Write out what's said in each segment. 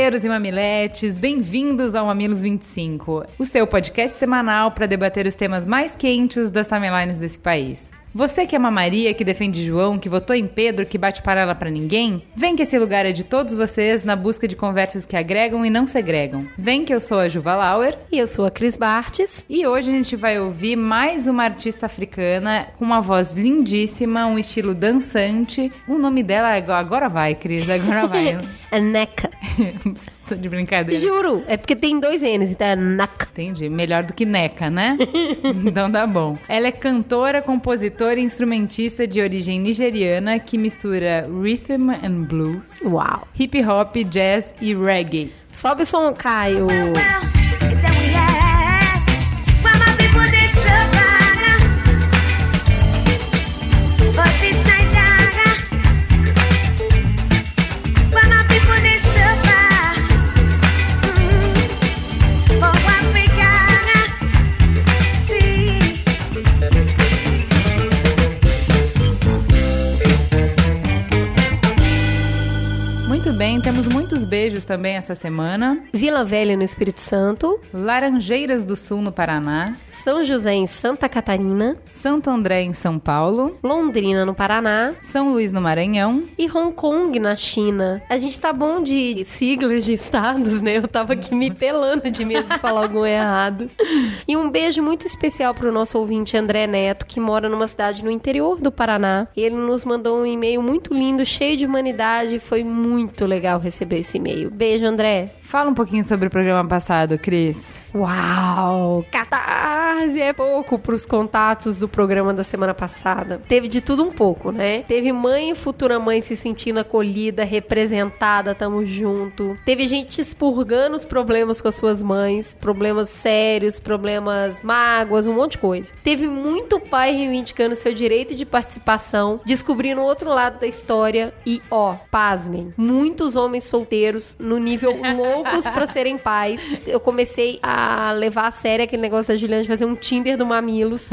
Mamileiros e mamiletes, bem-vindos ao Mamilos 25, o seu podcast semanal para debater os temas mais quentes das timelines desse país. Você que ama Maria, que defende João, que votou em Pedro, que bate parala para ninguém, vem que esse lugar é de todos vocês na busca de conversas que agregam e não segregam. Vem que eu sou a Juva Lauer. E eu sou a Cris Bartes. E hoje a gente vai ouvir mais uma artista africana com uma voz lindíssima, um estilo dançante. O nome dela é agora vai, Cris, agora vai. é Neca. Estou de brincadeira. Juro, é porque tem dois N's, então é Neca. Entendi, melhor do que Neca, né? então tá bom. Ela é cantora, compositora compositor e instrumentista de origem nigeriana que mistura rhythm and blues, Uau. hip hop, jazz e reggae. Sobe o som, Caio. Beijos também essa semana. Vila Velha no Espírito Santo. Laranjeiras do Sul no Paraná. São José em Santa Catarina. Santo André em São Paulo. Londrina no Paraná. São Luís no Maranhão. E Hong Kong na China. A gente tá bom de siglas de estados, né? Eu tava aqui me pelando de medo de falar algum errado. E um beijo muito especial pro nosso ouvinte André Neto, que mora numa cidade no interior do Paraná. Ele nos mandou um e-mail muito lindo, cheio de humanidade. Foi muito legal receber esse e-mail. Beijo, André. Fala um pouquinho sobre o programa passado, Cris. Uau! Catarse é pouco para os contatos do programa da semana passada. Teve de tudo um pouco, né? Teve mãe e futura mãe se sentindo acolhida, representada, tamo junto. Teve gente expurgando os problemas com as suas mães, problemas sérios, problemas mágoas, um monte de coisa. Teve muito pai reivindicando seu direito de participação, descobrindo outro lado da história e, ó, pasmem, muitos homens solteiros no nível loucos para serem pais. Eu comecei a levar a sério aquele negócio da Juliana de fazer um Tinder do Mamilos.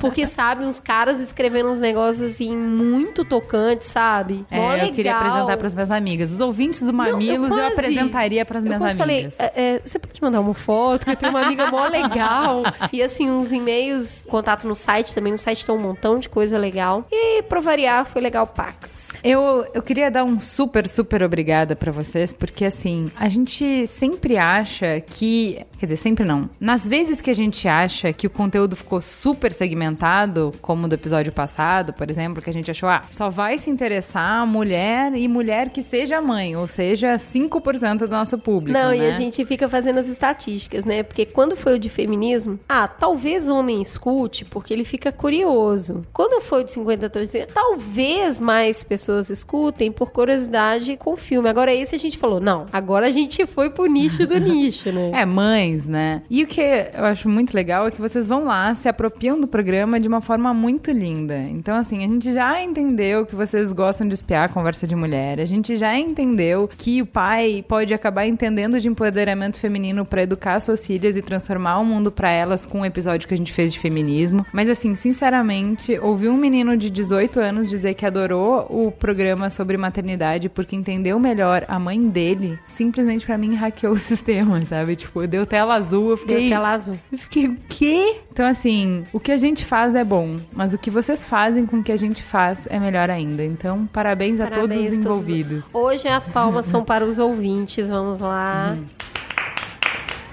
porque, sabe, uns caras escrevendo uns negócios assim muito tocantes, sabe? É, Mó eu queria apresentar para as minhas amigas. Os ouvintes do Mamilos Não, eu, eu, apresentaria para as minhas amigas. Falei, é, é, você pode mandar uma foto, que eu tenho uma amiga mó legal. e assim, uns e-mails, contato no site também. No site tem um montão de coisa legal. E pra variar, foi legal pacas. Eu, eu queria dar um super, super obrigada para vocês, porque assim, a gente sempre acha que. Quer dizer, sempre não. Nas vezes que a gente acha que o conteúdo ficou super segmentado, como do episódio passado, por exemplo, que a gente achou, ah, só vai se interessar mulher e mulher que seja mãe, ou seja, 5% do nosso público. Não, né? e a gente fica fazendo as estatísticas, né? Porque quando foi o de feminismo, ah, talvez o homem escute, porque ele fica curioso. Quando foi o de 50 tons, talvez mais pessoas escutem por curiosidade com o filme. Agora esse a gente falou, não, agora a gente foi pro nicho do nicho, né? É, mães, né? E o que eu acho muito legal é que vocês vão lá, se apropriam do programa de uma forma muito linda. Então, assim, a gente já entendeu que vocês gostam de espiar conversa de mulher, a gente já entendeu que o pai pode acabar entendendo de empoderamento feminino para educar suas filhas e transformar o mundo para elas com o um episódio que a gente fez de feminismo. Mas, assim, sinceramente, ouvir um menino de 18 anos dizer que adorou o programa sobre maternidade porque entendeu melhor a mãe dele, simplesmente para mim hackeou o sistema, sabe? Tipo, deu tela azul azul. Eu fiquei. Deu tela azul. Eu fiquei, o quê? Então, assim, o que a gente faz é bom, mas o que vocês fazem com o que a gente faz é melhor ainda. Então, parabéns, parabéns a todos os envolvidos. Todos. Hoje as palmas são para os ouvintes. Vamos lá. Uhum.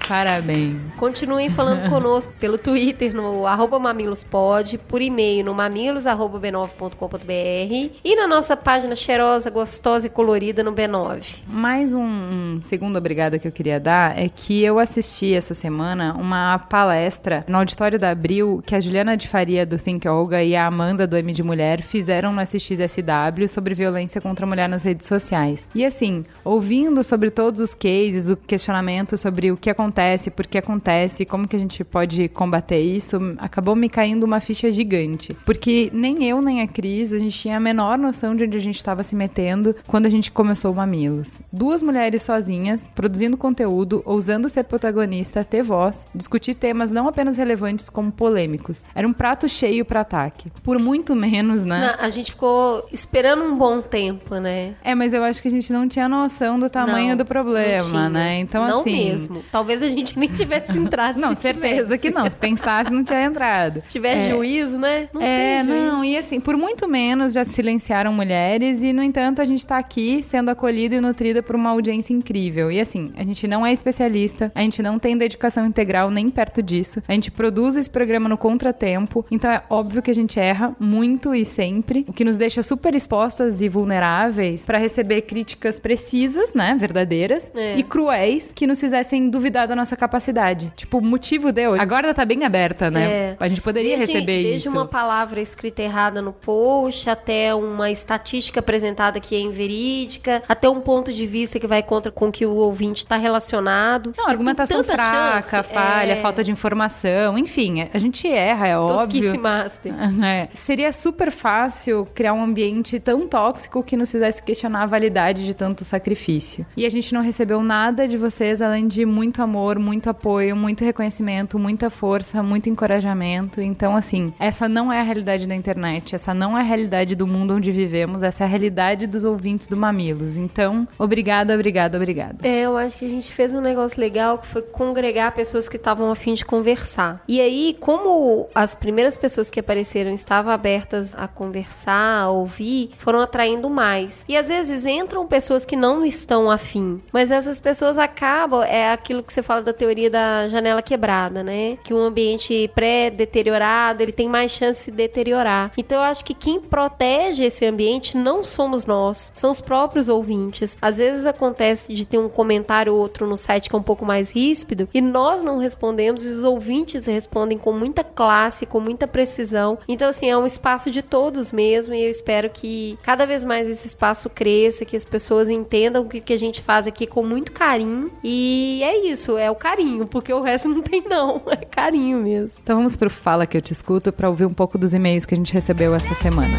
Parabéns. Continuem falando conosco pelo Twitter no arroba mamilospod, por e-mail no mamilos.b9.com.br e na nossa página cheirosa, gostosa e colorida no B9. Mais um, um segundo obrigada que eu queria dar é que eu assisti essa semana uma palestra no auditório da Abril que a Juliana de Faria do Think Olga e a Amanda do M de Mulher fizeram no SXSW sobre violência contra a mulher nas redes sociais. E assim, ouvindo sobre todos os cases, o questionamento sobre o que acontece, por que acontece, como que a gente pode combater isso, acabou me caindo uma ficha gigante. Porque nem eu nem a Cris, a gente tinha a menor noção de onde a gente estava se metendo quando a gente começou o Mamilos. Duas mulheres sozinhas, produzindo conteúdo, ousando ser protagonista, ter voz, discutir temas não apenas relevantes como polêmicos. Era um prato cheio para ataque. Por muito menos, né? Não, a gente ficou esperando um bom tempo, né? É, mas eu acho que a gente não tinha noção do tamanho Não, do não problema, né? Então, não assim. mesmo. Talvez a gente nem tivesse entrado. Não, certeza tivesse. que não. Se pensasse, não tinha entrado. Se tiver É. juízo, né? Não é, juízo. não, e assim, por muito menos já silenciaram mulheres e, no entanto, a gente tá aqui sendo acolhida e nutrida por uma audiência incrível. E assim, a gente não é especialista, a gente não tem dedicação integral nem perto disso, a gente produz esse programa no contratempo, então é óbvio que a gente erra muito e sempre, o que nos deixa super expostas e vulneráveis pra receber críticas precisas, né, verdadeiras, É. e cruéis que nos fizessem duvidar da nossa capacidade. Tipo, o motivo deu. Agora tá bem aberta, né? É. A gente poderia desde, receber desde isso. uma palavra escrita errada no post, até uma estatística apresentada que é inverídica, até um ponto de vista que vai contra com que o ouvinte está relacionado. Não, argumentação fraca, chance, falha, é. falta de informação, enfim, a gente erra, é óbvio. Master. É. Seria super fácil criar um ambiente tão tóxico que nos fizesse questionar a validade de tanto sacrifício. E a gente não recebeu nada de vocês além de muito amor, muito apoio, muito reconhecimento, muita força, muito encorajamento. Então, assim, essa não é a realidade da internet, essa não é a realidade do mundo onde vivemos, essa é a realidade dos ouvintes do Mamilos. Então, obrigada, obrigada, obrigada. É, eu acho que a gente fez um negócio legal que foi congregar pessoas que estavam a fim de conversar. E aí, como as primeiras pessoas que apareceram estavam abertas a conversar, a ouvir, foram atraindo mais. E às vezes entram pessoas que não estão afim, mas essas pessoas acabam, é aquilo que você fala da teoria da janela quebrada, né? Que um ambiente pré-deteriorado, ele tem mais chance de deteriorar. Então eu acho que quem protege esse ambiente não somos nós, são os próprios ouvintes. Às vezes acontece de ter um comentário ou outro no site que é um pouco mais ríspido e nós não respondemos e os ouvintes respondem com muita classe, com muita precisão. Então assim, é um espaço de todos mesmo e eu espero que cada vez mais esse espaço cresça, que as pessoas entendam o que a gente faz aqui com muito carinho. E é isso, é o carinho, porque o resto não tem não, é carinho mesmo. Então vamos pro Fala que eu te escuto para ouvir um pouco dos e-mails que a gente recebeu essa semana.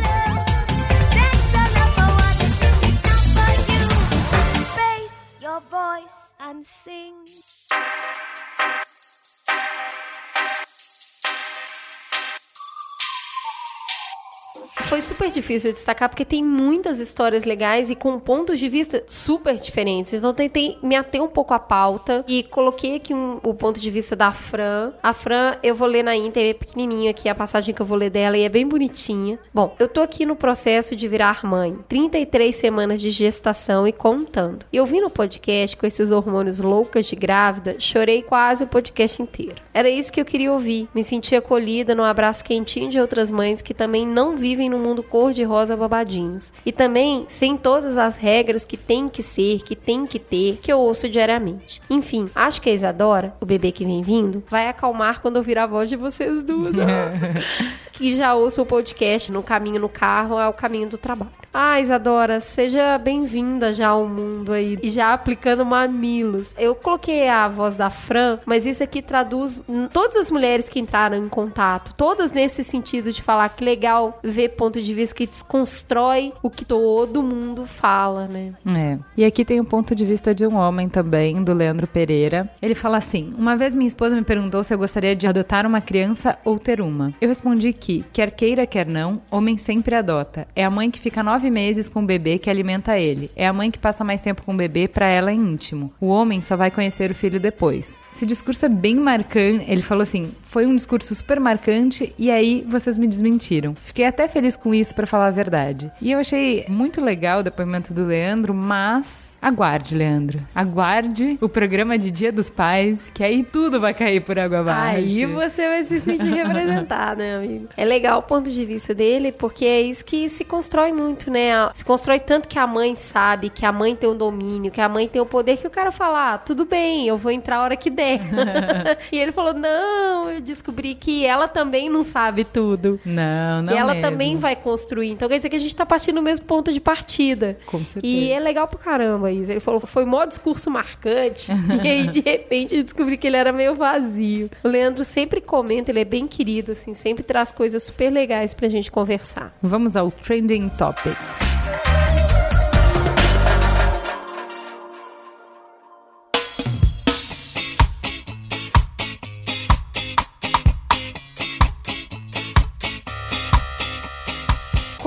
Raise your voice and sing. Foi super difícil destacar porque tem muitas histórias legais e com pontos de vista super diferentes. Então tentei me ater um pouco à pauta e coloquei aqui um- o ponto de vista da Fran. A Fran, eu vou ler na íntegra, é pequenininho aqui a passagem que eu vou ler dela e é bem bonitinha. Bom, eu tô aqui no processo de virar mãe. 33 semanas de gestação e contando. E ouvindo o podcast com esses hormônios loucas de grávida, chorei quase o podcast inteiro. Era isso que eu queria ouvir. Me senti acolhida no abraço quentinho de outras mães que também não vivem no mundo cor-de-rosa babadinhos. E também sem todas as regras que tem que ser, que tem que ter, que eu ouço diariamente. Enfim, acho que a Isadora, o bebê que vem vindo, vai acalmar quando ouvir a voz de vocês duas. que já ouço o podcast no caminho no carro, é o caminho do trabalho. Ah, Isadora, seja bem-vinda já ao mundo aí. E já aplicando mamilos. Eu coloquei a voz da Fran, mas isso aqui traduz todas as mulheres que entraram em contato. Todas nesse sentido de falar que legal ver ponto de vista que desconstrói o que todo mundo fala, né? É. E aqui tem o ponto de vista de um homem também, do Leandro Pereira. Ele fala assim: Uma vez minha esposa me perguntou se eu gostaria de adotar uma criança ou ter uma. Eu respondi que, quer queira, quer não, homem sempre adota. É a mãe que fica nove meses com o bebê que alimenta ele. É a mãe que passa mais tempo com o bebê pra ela é íntimo. O homem só vai conhecer o filho depois. esse discurso é bem marcante. Ele falou assim: foi um discurso super marcante e aí vocês me desmentiram. Fiquei até feliz com isso, para falar a verdade. E eu achei muito legal o depoimento do Leandro, mas Aguarde, Leandro. Aguarde o programa de Dia dos Pais, que aí tudo vai cair por água abaixo. Aí você vai se sentir representado, né, amigo? É legal o ponto de vista dele, porque é isso que se constrói muito, né? Se constrói tanto que a mãe sabe, que a mãe tem o um domínio, que a mãe tem o poder que o cara fala, ah, tudo bem, eu vou entrar a hora que der. e ele falou, não, eu descobri que ela também não sabe tudo. Não, não Que ela mesmo. também vai construir. Então quer dizer que a gente tá partindo do mesmo ponto de partida. Com certeza. E é legal pra caramba isso. Ele falou, foi mó discurso marcante. e aí, de repente, eu descobri que ele era meio vazio. O Leandro sempre comenta, ele é bem querido, assim, sempre traz coisas super legais pra gente conversar. Vamos ao Trending Topics.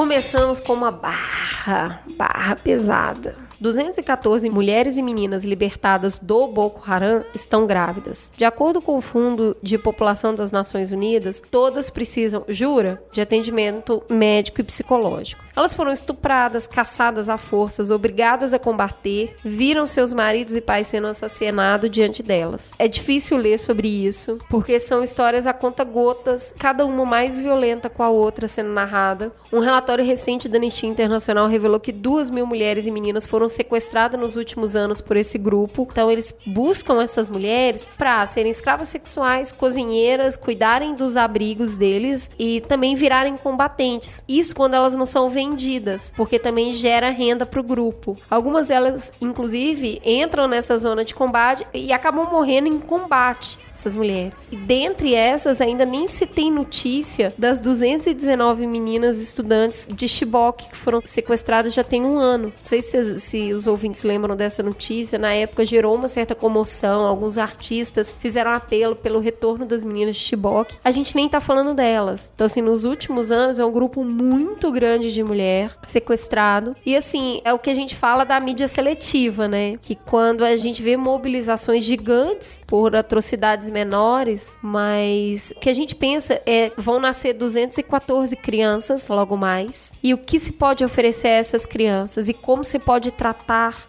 Começamos com uma barra, barra pesada. 214 mulheres e meninas libertadas do Boko Haram estão grávidas. De acordo com o Fundo de População das Nações Unidas, todas precisam, jura, de atendimento médico e psicológico. Elas foram estupradas, caçadas à forças, obrigadas a combater, viram seus maridos e pais sendo assassinados diante delas. É difícil ler sobre isso, porque são histórias a conta gotas, cada uma mais violenta com a outra sendo narrada. Um relatório recente da Anistia Internacional revelou que duas mil mulheres e meninas foram sequestradas nos últimos anos por esse grupo. Então eles buscam essas mulheres para serem escravas sexuais, cozinheiras, cuidarem dos abrigos deles e também virarem combatentes. Isso quando elas não são vendidas, porque também gera renda para o grupo. Algumas delas, inclusive, entram nessa zona de combate e acabam morrendo em combate essas mulheres. E dentre essas, ainda nem se tem notícia das 219 meninas estudantes de Chibok que foram sequestradas já tem um ano. Não sei se, se os ouvintes lembram dessa notícia. Na época gerou uma certa comoção. Alguns artistas fizeram apelo pelo retorno das meninas de Chibok. A gente nem tá falando delas. Então, assim, nos últimos anos é um grupo muito grande de mulher sequestrado. E, assim, é o que a gente fala da mídia seletiva, né? Que quando a gente vê mobilizações gigantes por atrocidades menores, mas o que a gente pensa é vão nascer 214 crianças logo mais. E o que se pode oferecer a essas crianças e como se pode tratar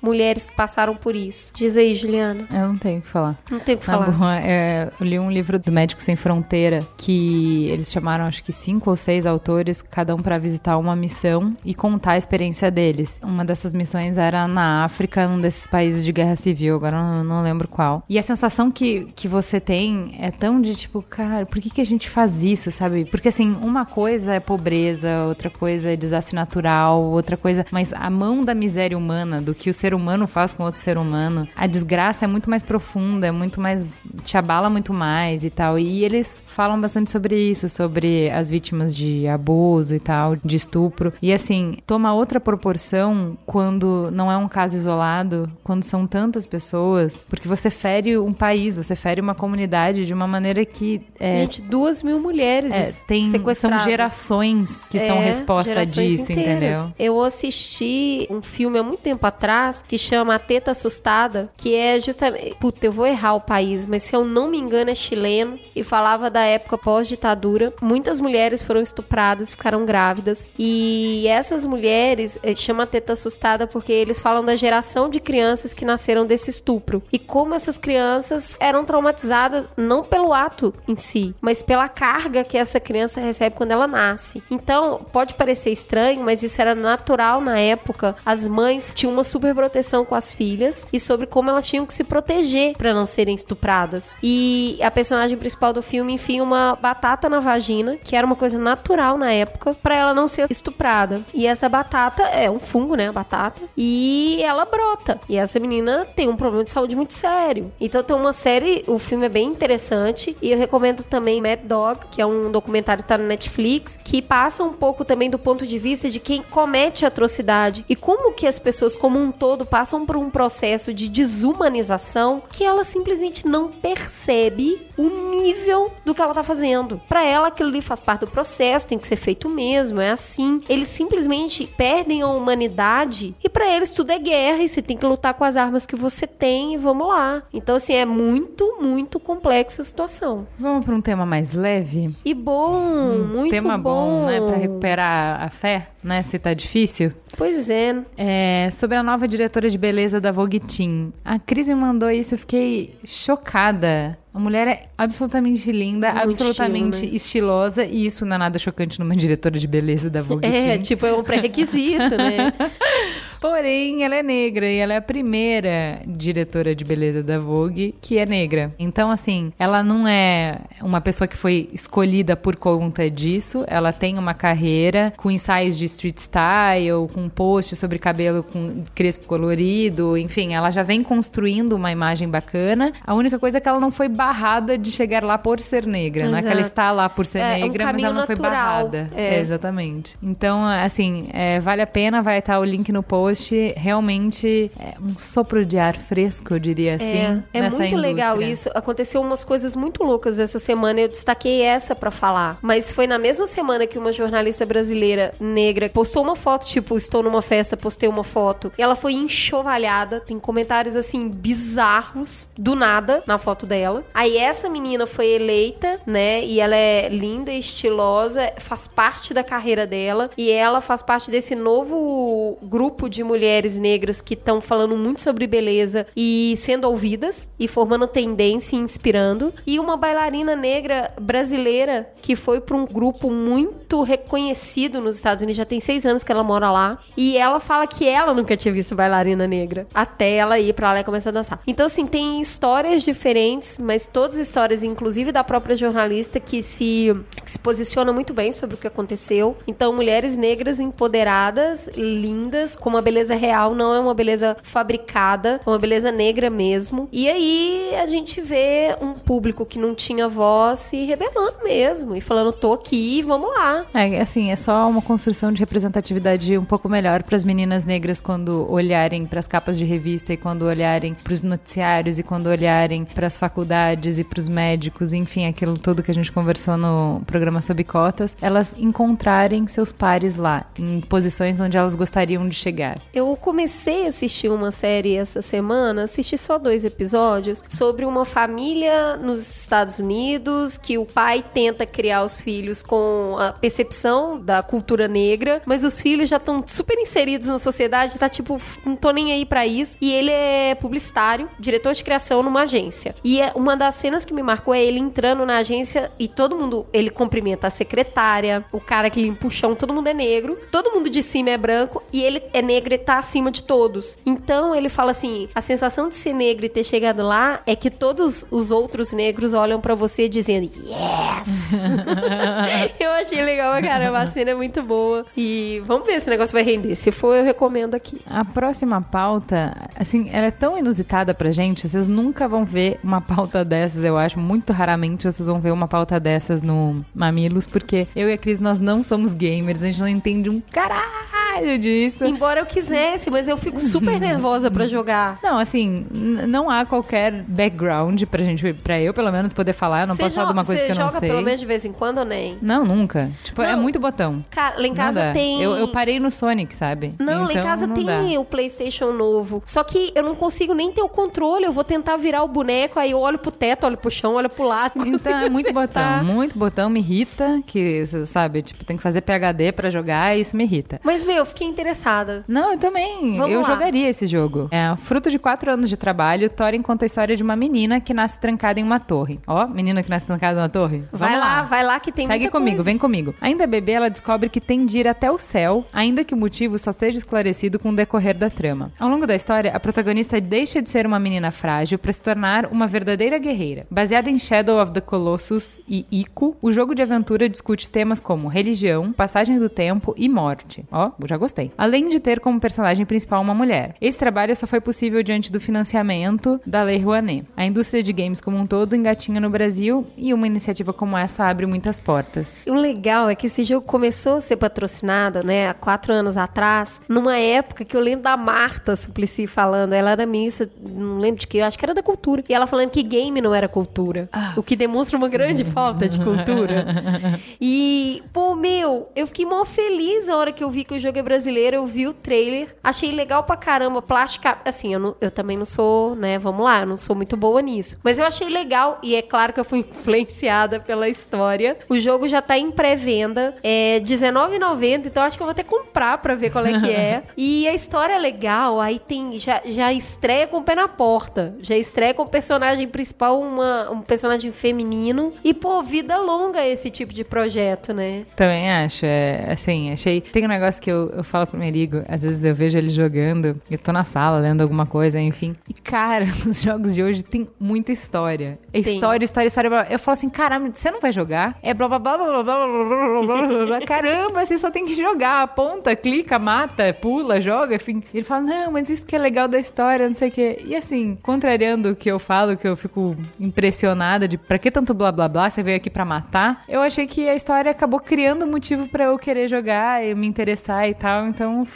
mulheres que passaram por isso? Diz aí, Juliana. Eu não tenho o que falar. Não tem o que Na falar. boa, é, eu li um livro do Médicos Sem Fronteira que eles chamaram acho que cinco ou seis autores, cada um para visitar uma missão e contar a experiência deles. Uma dessas missões era na África, num desses países de guerra civil, agora eu não, não lembro qual. E a sensação que, que você tem é tão de tipo, cara, por que, que a gente faz isso, sabe? Porque assim, uma coisa é pobreza, outra coisa é desastre natural, outra coisa. Mas a mão da miséria humana, do que o ser humano faz com outro ser humano, a desgraça é muito mais profunda, é muito mais. te abala muito mais e tal. E eles falam bastante sobre isso, sobre as vítimas de abuso e tal, de estupro. E assim, toma outra proporção quando não é um caso isolado, quando são tantas pessoas, porque você fere um país, você fere uma comunidade de uma maneira que. É, Gente, duas mil mulheres é, tem, são gerações que são É, resposta gerações disso, inteiras. entendeu? Eu assisti um filme há muito tempo atrás que chama A Teta Assustada, que é justamente. Puta, eu vou errar o país, mas se eu não me engano é chileno e falava da época pós-ditadura. Muitas mulheres foram estupradas, ficaram grávidas. E essas mulheres eh, chama Teta Assustada porque eles falam da geração de crianças que nasceram desse estupro. E como essas crianças eram traumatizadas não pelo ato em si, mas pela carga que essa criança recebe quando ela nasce. Então, pode parecer estranho, mas isso era natural na época. As mães tinham uma super proteção com as filhas e sobre como elas tinham que se proteger para não serem estupradas. E a personagem principal do filme enfia uma batata na vagina, que era uma coisa natural na época, para ela não ser estuprada. E essa batata é um fungo, né, a batata, e ela brota. E essa menina tem um problema de saúde muito sério. Então tem uma série, o filme é bem interessante e eu recomendo também Mad Dog, que é um documentário que tá no Netflix, que passa um pouco também do ponto de vista de quem comete atrocidade e como que as pessoas como um todo passam por um processo de desumanização que ela simplesmente não percebe o nível do que ela tá fazendo. Pra ela, aquilo ali faz parte do processo, tem que ser feito mesmo, é assim. Eles simplesmente perdem a humanidade e pra eles tudo é guerra e você tem que lutar com as armas que você tem e vamos lá. Então, assim, é muito, muito complexa a situação. Vamos para um tema mais leve? E bom, muito tema bom, bom. né? Pra recuperar a fé, né? Se tá difícil. Pois é. É, sobre a nova diretora de beleza da Vogue Teen. A Cris me mandou isso, eu fiquei chocada. A mulher é absolutamente linda, Muito absolutamente estilo, né? estilosa, e isso não é nada chocante numa diretora de beleza da Vogue É, Teen. tipo, é um pré-requisito, né? Porém, ela é negra e ela é a primeira diretora de beleza da Vogue que é negra. Então, assim, ela não é uma pessoa que foi escolhida por conta disso. Ela tem uma carreira com ensaios de street style, com posts sobre cabelo com crespo colorido, enfim, ela já vem construindo uma imagem bacana. A única coisa é que ela não foi barrada de chegar lá por ser negra, não é que ela Exato. está lá por ser É, um negra, mas caminho ela não foi natural. barrada. É. É, exatamente. Então, assim, é, vale a pena, vai estar o link no post. Realmente é um sopro de ar fresco, eu diria assim. É, é muito legal indústria. isso. Aconteceu umas coisas muito loucas essa semana. Eu destaquei essa pra falar. Mas foi na mesma semana que uma jornalista brasileira negra postou uma foto, tipo, estou numa festa, postei uma foto. E ela foi enxovalhada. Tem comentários assim bizarros do nada na foto dela. Aí essa menina foi eleita, né? E ela é linda, estilosa, faz parte da carreira dela. E ela faz parte desse novo grupo de mulheres negras que estão falando muito sobre beleza e sendo ouvidas e formando tendência e inspirando. E uma bailarina negra brasileira que foi para um grupo muito reconhecido nos Estados Unidos. Já tem seis anos que ela mora lá. E ela fala que ela nunca tinha visto bailarina negra. Até ela ir pra lá e começar a dançar. Então, assim, tem histórias diferentes, mas todas histórias, inclusive da própria jornalista, que se, que se posiciona muito bem sobre o que aconteceu. Então, mulheres negras empoderadas, lindas, com uma beleza real, não é uma beleza fabricada, é uma beleza negra mesmo. E aí a gente vê um público que não tinha voz se rebelando mesmo e falando: tô aqui, vamos lá. É, assim, é só uma construção de representatividade um pouco melhor para as meninas negras quando olharem para as capas de revista e quando olharem para os noticiários e quando olharem para as faculdades e para os médicos, enfim, aquilo tudo que a gente conversou no programa sobre cotas, elas encontrarem seus pares lá, em posições onde elas gostariam de chegar. Eu comecei a assistir uma série essa semana, assisti só dois episódios, sobre uma família nos Estados Unidos que o pai tenta criar os filhos com a percepção da cultura negra, mas os filhos já estão super inseridos na sociedade, tá tipo, não tô nem aí pra isso. E ele é publicitário, diretor de criação numa agência. E é uma das cenas que me marcou é ele entrando na agência e todo mundo, ele cumprimenta a secretária, o cara que limpa o chão, todo mundo é negro, todo mundo de cima é branco e ele é negro e tá acima de todos. Então ele fala assim: a sensação de ser negro e ter chegado lá é que todos os outros negros olham pra você dizendo yes. eu achei legal, caramba, a cena é muito boa. E vamos ver se o negócio vai render. Se for, eu recomendo aqui. A próxima pauta, assim, ela é tão inusitada pra gente, vocês nunca vão ver uma pauta dessas, eu acho. Muito raramente vocês vão ver uma pauta dessas no Mamilos, porque eu e a Cris, nós não somos gamers, a gente não entende um caralho disso. Embora eu quisesse, mas eu fico super nervosa pra jogar. Não, assim, não há qualquer background pra gente, pra eu pelo menos poder falar, eu não Você posso falar de uma coisa você que eu não joga sei. pelo menos de vez em quando ou nem? Não, nunca. Tipo, é Não. muito botão. Cara, lá em casa tem. Eu, eu parei no Sonic, sabe? Não, lá em Então, casa tem dá. o PlayStation novo. Só que eu não consigo nem ter o controle. Eu vou tentar virar o boneco, aí eu olho pro teto, olho pro chão, olho pro lado. Então é muito acertar. botão, muito botão, me irrita, que, cê sabe, tipo, tem que fazer PHD pra jogar e isso me irrita. Mas, meu, eu fiquei interessada. Não, eu também. Vamos eu lá. jogaria esse jogo. É fruto de quatro anos de trabalho. Thorin conta a história de uma menina que nasce trancada em uma torre. Ó, menina que nasce trancada em uma torre. Vai Vamos lá, vai lá que tem Segue comigo, coisa. vem comigo. Ainda bebê, ela descobre que tem de ir até o céu, ainda que o motivo só seja esclarecido com o decorrer da trama. Ao longo da história, a protagonista deixa de ser uma menina frágil para se tornar uma verdadeira guerreira. Baseada em Shadow of the Colossus e Ico, o jogo de aventura discute temas como religião, passagem do tempo e morte. Ó, já gostei. Além de ter como personagem principal uma mulher. Esse trabalho só foi possível diante do financiamento da Lei Rouanet. A indústria de games como um todo engatinha no Brasil e uma iniciativa como essa abre muitas portas. O legal é que esse jogo começou a ser patrocinado, né, há quatro anos atrás, numa época que eu lembro da Marta Suplicy falando, ela era ministra, não lembro de que, eu acho que era da cultura, e ela falando que game não era cultura, o que demonstra uma grande falta de cultura. E, pô, meu, eu fiquei mó feliz a hora que eu vi que o jogo é brasileiro, eu vi o trailer, achei legal pra caramba, plástica, assim, eu, não- eu também não sou, né, vamos lá, eu não sou muito boa nisso, mas eu achei legal, e é claro que eu fui influenciada pela história. O jogo já tá em pré-venda, é R$19,90, então acho que eu vou até comprar pra ver qual é que é. e a história é legal, aí tem, já, já estreia com o pé na porta, já estreia com o personagem principal, uma, um personagem feminino, e pô, vida longa esse tipo de projeto, né? Também acho, é assim, achei. Tem um negócio que eu, eu falo pro Merigo, às vezes eu vejo ele jogando, eu tô na sala lendo alguma coisa, enfim. E, cara, os jogos de hoje tem muita história. É Tem. história, história, história. blá, blá. Eu falo assim, caramba, você não vai jogar? É blá blá blá blá blá blá blá blá blá blá blá. Caramba, você só tem que jogar. Aponta, clica, mata, pula, joga, enfim. E ele fala, não, mas isso que é legal da história, não sei o quê. E assim, contrariando o que eu falo, que eu fico impressionada de pra que tanto blá blá blá, você veio aqui pra matar. Eu achei que a história acabou criando motivo pra eu querer jogar e me interessar e tal, então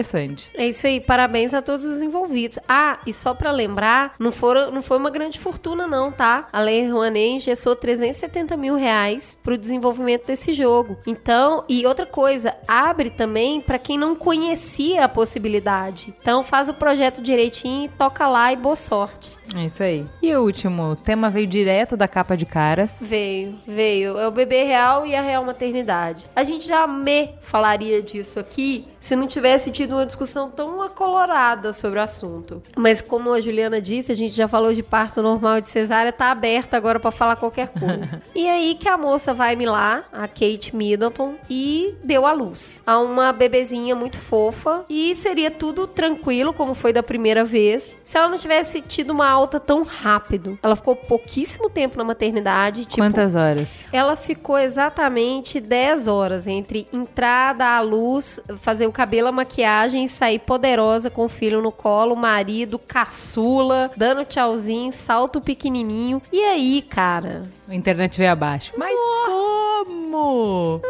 interessante. É isso aí, parabéns a todos os envolvidos. Ah, e só pra lembrar, não, foram, não foi uma grande fortuna não, tá? A Lei Rouanet engessou 370 mil reais pro desenvolvimento desse jogo. Então, e outra coisa, abre também pra quem não conhecia a possibilidade. Então faz o projeto direitinho, toca lá e boa sorte. É isso aí. E o último tema veio direto da capa de caras. Veio, veio. É o bebê real e a real maternidade. A gente já me falaria disso aqui se não tivesse tido uma discussão tão acolorada sobre o assunto. Mas como a Juliana disse, a gente já falou de parto normal e de cesárea, tá aberta agora pra falar qualquer coisa. e aí que a moça vai me lá, a Kate Middleton, e deu à luz a uma bebezinha muito fofa e seria tudo tranquilo como foi da primeira vez se ela não tivesse tido uma alta tão rápido. Ela ficou pouquíssimo tempo na maternidade, tipo, Quantas horas? ela ficou exatamente 10 horas entre entrada à luz, fazer o cabelo, a maquiagem sair poderosa com o filho no colo, marido, caçula, dando tchauzinho, salto pequenininho. E aí, cara? A internet veio abaixo. Mas como?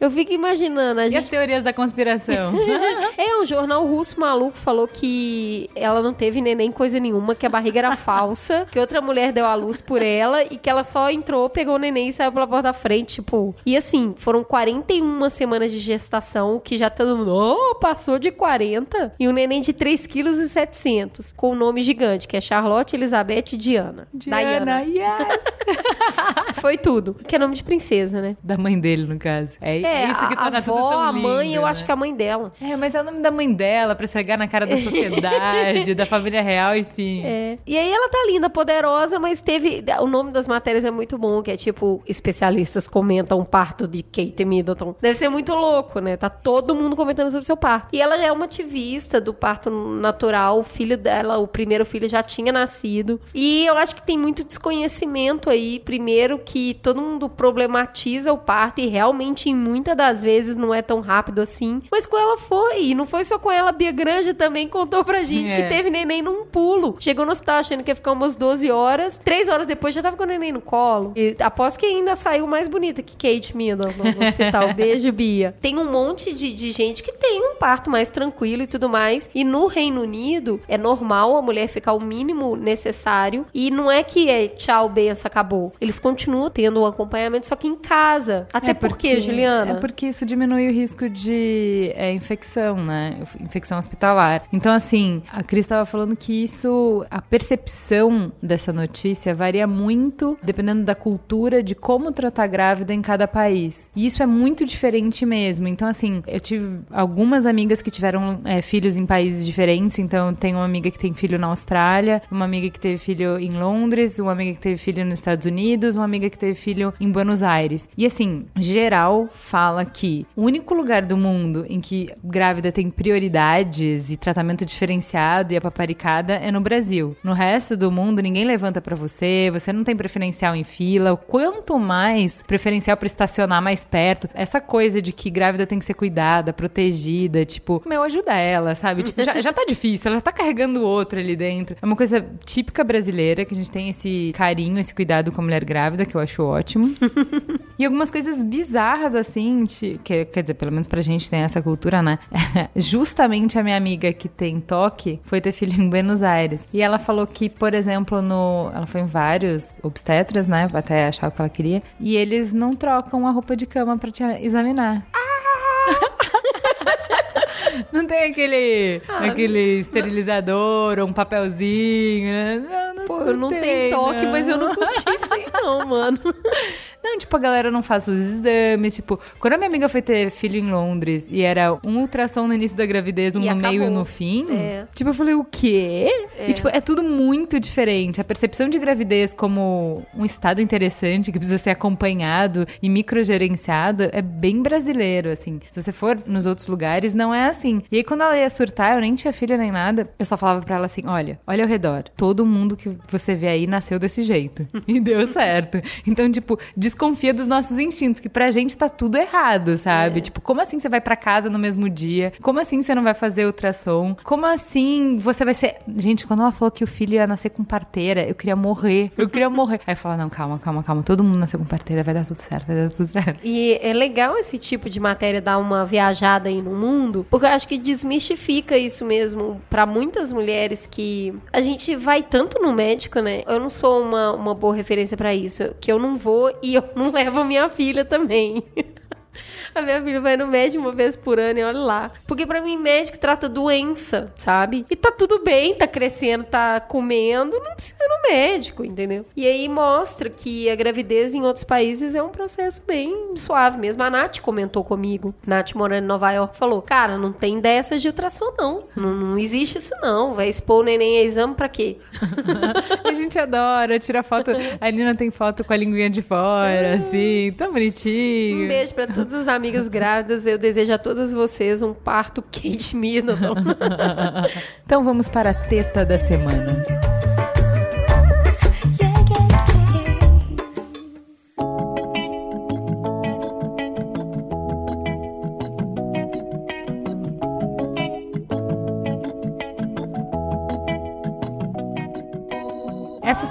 Eu fico imaginando, a E as gente teorias da conspiração? É, um jornal russo maluco falou que ela não teve neném coisa nenhuma, que a barriga era falsa, que outra mulher deu a luz por ela e que ela só entrou, pegou o neném e saiu pela porta da frente, tipo. E assim, foram 41 semanas de gestação, que já todo mundo, oh, passou de 40. E um neném de 3 quilos e 700, com um nome gigante, que é Charlotte Elizabeth Diana. Diana, yes! Foi tudo. Que é nome de princesa, né? Da mãe dele, no caso. É, É, isso que a, a torna tudo avó, tão a mãe, lindo, eu né? acho que é a mãe dela. É, mas é o nome da mãe dela, pra esfregar na cara da sociedade, da família real, enfim. É. E aí ela tá linda, poderosa, mas teve. O nome das matérias é muito bom, que é tipo, especialistas comentam o parto de Kate Middleton. Deve ser muito louco, né? Tá todo mundo comentando sobre o seu parto. E ela é uma ativista do parto natural. O filho dela, o primeiro filho, já tinha nascido. E eu acho que tem muito desconhecimento aí. Primeiro, que todo mundo problematiza o parto e realmente, em muitas das vezes, não é tão rápido assim. Mas com ela foi. E não foi só com ela, a Bia Granja também contou pra gente É. que teve neném num pulo. Chegou no hospital achando que ia ficar umas 12 horas. Três horas depois já tava com o neném no colo. E aposto que ainda saiu mais bonita que Kate Middleton no hospital. Beijo, Bia. Tem um monte de, de gente que tem um parto mais tranquilo e tudo mais. E no Reino Unido é normal a mulher ficar o mínimo necessário. E não é que é tchau, benção, acabou. Eles continuam tendo o acompanhamento, só que em casa. Até É porque, Juliana? É porque isso diminui o risco de é, infecção, né? Infecção hospitalar. Então, assim, a Cris estava falando que isso, a percepção dessa notícia varia muito dependendo da cultura de como tratar grávida em cada país. E isso é muito diferente mesmo. Então, assim, eu tive algumas amigas que tiveram é, filhos em países diferentes. Então, eu tenho uma amiga que tem filho na Austrália, uma amiga que teve filho em Londres, uma amiga que teve filho nos Estados Unidos, uma amiga que teve filho em Buenos Aires. E assim, geral fala que o único lugar do mundo em que grávida tem prioridades e tratamento diferenciado e a paparicada é no Brasil. No resto do mundo, ninguém levanta pra você, você não tem preferencial em fila. Quanto mais preferencial pra estacionar mais perto, essa coisa de que grávida tem que ser cuidada, protegida, tipo, meu, ajuda ela, sabe? Tipo, já, já tá difícil, ela tá carregando o outro ali dentro. É uma coisa típica brasileira que a gente tem esse carinho, esse cuidado com a mulher grávida, que eu acho ótimo. e algumas coisas bizarras, assim, ti- que, quer dizer, pelo menos pra gente tem essa cultura, né? Justamente a minha amiga que tem toque foi ter filho em Buenos Aires. E ela falou que, por exemplo, no. Ela foi em vários obstetras, né? Até achar o que ela queria. E eles não trocam a roupa de cama pra te examinar. Não tem aquele, aquele esterilizador ou um papelzinho, né? Não, não Pô, eu não tem, tenho toque, mas eu não curti isso aí não, mano. Não, tipo, a galera não faz os exames. Tipo, quando a minha amiga foi ter filho em Londres e era um ultrassom no início da gravidez, um E no meio e acabou. no fim, É. tipo, eu falei, o quê? E, tipo, é tudo muito diferente. A percepção de gravidez como um estado interessante que precisa ser acompanhado e microgerenciado é bem brasileiro, assim. Se você for nos outros lugares, não é assim. E aí, quando ela ia surtar, eu nem tinha filho nem nada, eu só falava pra ela assim: olha, olha ao redor. Todo mundo que você vê aí nasceu desse jeito. E deu certo. Então, tipo, desconfia dos nossos instintos, que pra gente tá tudo errado, sabe? Tipo, como assim você vai pra casa no mesmo dia? Como assim você não vai fazer ultrassom? Como assim você vai ser. Gente, quando ela falou que o filho ia nascer com parteira, eu queria morrer. Eu queria morrer. Aí eu falava: não, calma, calma, calma. Todo mundo nasceu com parteira, vai dar tudo certo, vai dar tudo certo. E é legal esse tipo de matéria dar uma viajada aí no mundo, porque eu acho que desmistifica isso mesmo pra muitas mulheres que a gente vai tanto no médico, né? Eu não sou uma, uma boa referência pra isso, que eu não vou e eu não levo minha filha também. A minha filha vai no médico uma vez por ano e olha lá. Porque pra mim, médico trata doença, sabe? E tá tudo bem, tá crescendo, tá comendo, não precisa ir no médico, entendeu? E aí mostra que a gravidez em outros países é um processo bem suave mesmo. A Nath comentou comigo. Nath morando em Nova York falou: Cara, não tem dessas de ultrassom, não. Não, não existe isso, não. Vai expor o neném a exame pra quê? A gente adora, tira foto. A Nina tem foto com a linguinha de fora, assim, tão bonitinho. Um beijo pra todas as amigas grávidas. Eu desejo a todas vocês um parto Kate Middleton. Então vamos para a teta da semana.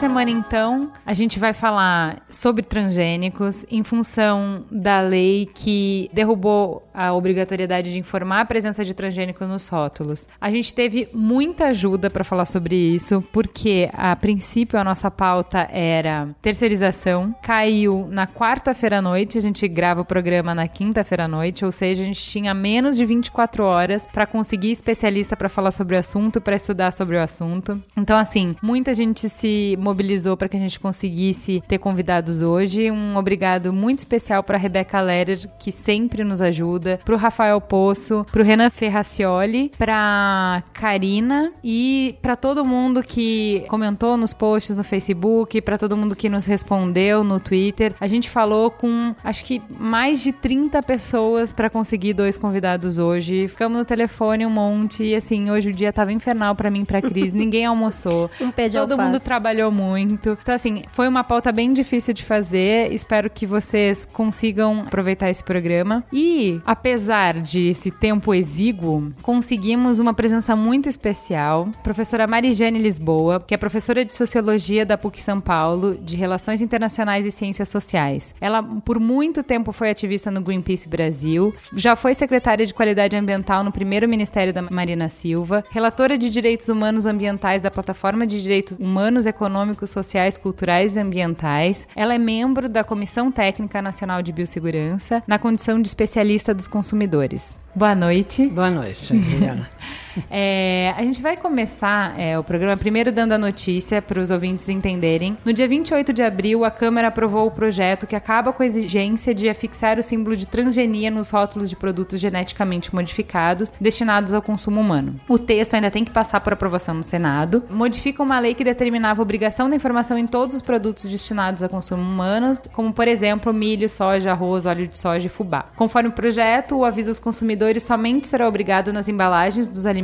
Semana, então, a gente vai falar sobre transgênicos em função da lei que derrubou a obrigatoriedade de informar a presença de transgênico nos rótulos. A gente teve muita ajuda para falar sobre isso, porque a princípio a nossa pauta era terceirização. Caiu na quarta-feira à noite, a gente grava o programa na quinta-feira à noite, ou seja, a gente tinha menos de 24 horas para conseguir especialista para falar sobre o assunto, para estudar sobre o assunto. Então, assim, muita gente se mobilizou para que a gente conseguisse ter convidados hoje. Um obrigado muito especial para Rebeca Lerer, que sempre nos ajuda, para o Rafael Poço, para o Renan Ferracioli, para Karina e para todo mundo que comentou nos posts no Facebook, para todo mundo que nos respondeu no Twitter. A gente falou com acho que mais de 30 pessoas para conseguir dois convidados hoje. Ficamos no telefone um monte e assim, hoje o dia tava infernal para mim para Cris. Ninguém almoçou. Um pé de Todo alface. mundo trabalhou muito. Então, assim, foi uma pauta bem difícil de fazer. Espero que vocês consigam aproveitar esse programa. E, apesar de esse tempo exíguo, conseguimos uma presença muito especial. Professora Marijane Lisboa, que é professora de Sociologia da PUC São Paulo, de Relações Internacionais e Ciências Sociais. Ela, por muito tempo, foi ativista no Greenpeace Brasil. Já foi secretária de Qualidade Ambiental no primeiro Ministério da Marina Silva. Relatora de Direitos Humanos Ambientais da Plataforma de Direitos Humanos Econômicos, Sociais, Culturais e Ambientais. Ela é membro da Comissão Técnica Nacional de Biossegurança, na condição de especialista dos consumidores. Boa noite. Boa noite, Juliana. É, a gente vai começar é, o programa primeiro dando a notícia para os ouvintes entenderem. No dia 28 de abril, a Câmara aprovou o projeto que acaba com a exigência de afixar o símbolo de transgenia nos rótulos de produtos geneticamente modificados destinados ao consumo humano. O texto ainda tem que passar por aprovação no Senado. Modifica uma lei que determinava a obrigação da informação em todos os produtos destinados a consumo humano, como por exemplo milho, soja, arroz, óleo de soja e fubá. Conforme o projeto, o aviso aos consumidores somente será obrigado nas embalagens dos alimentos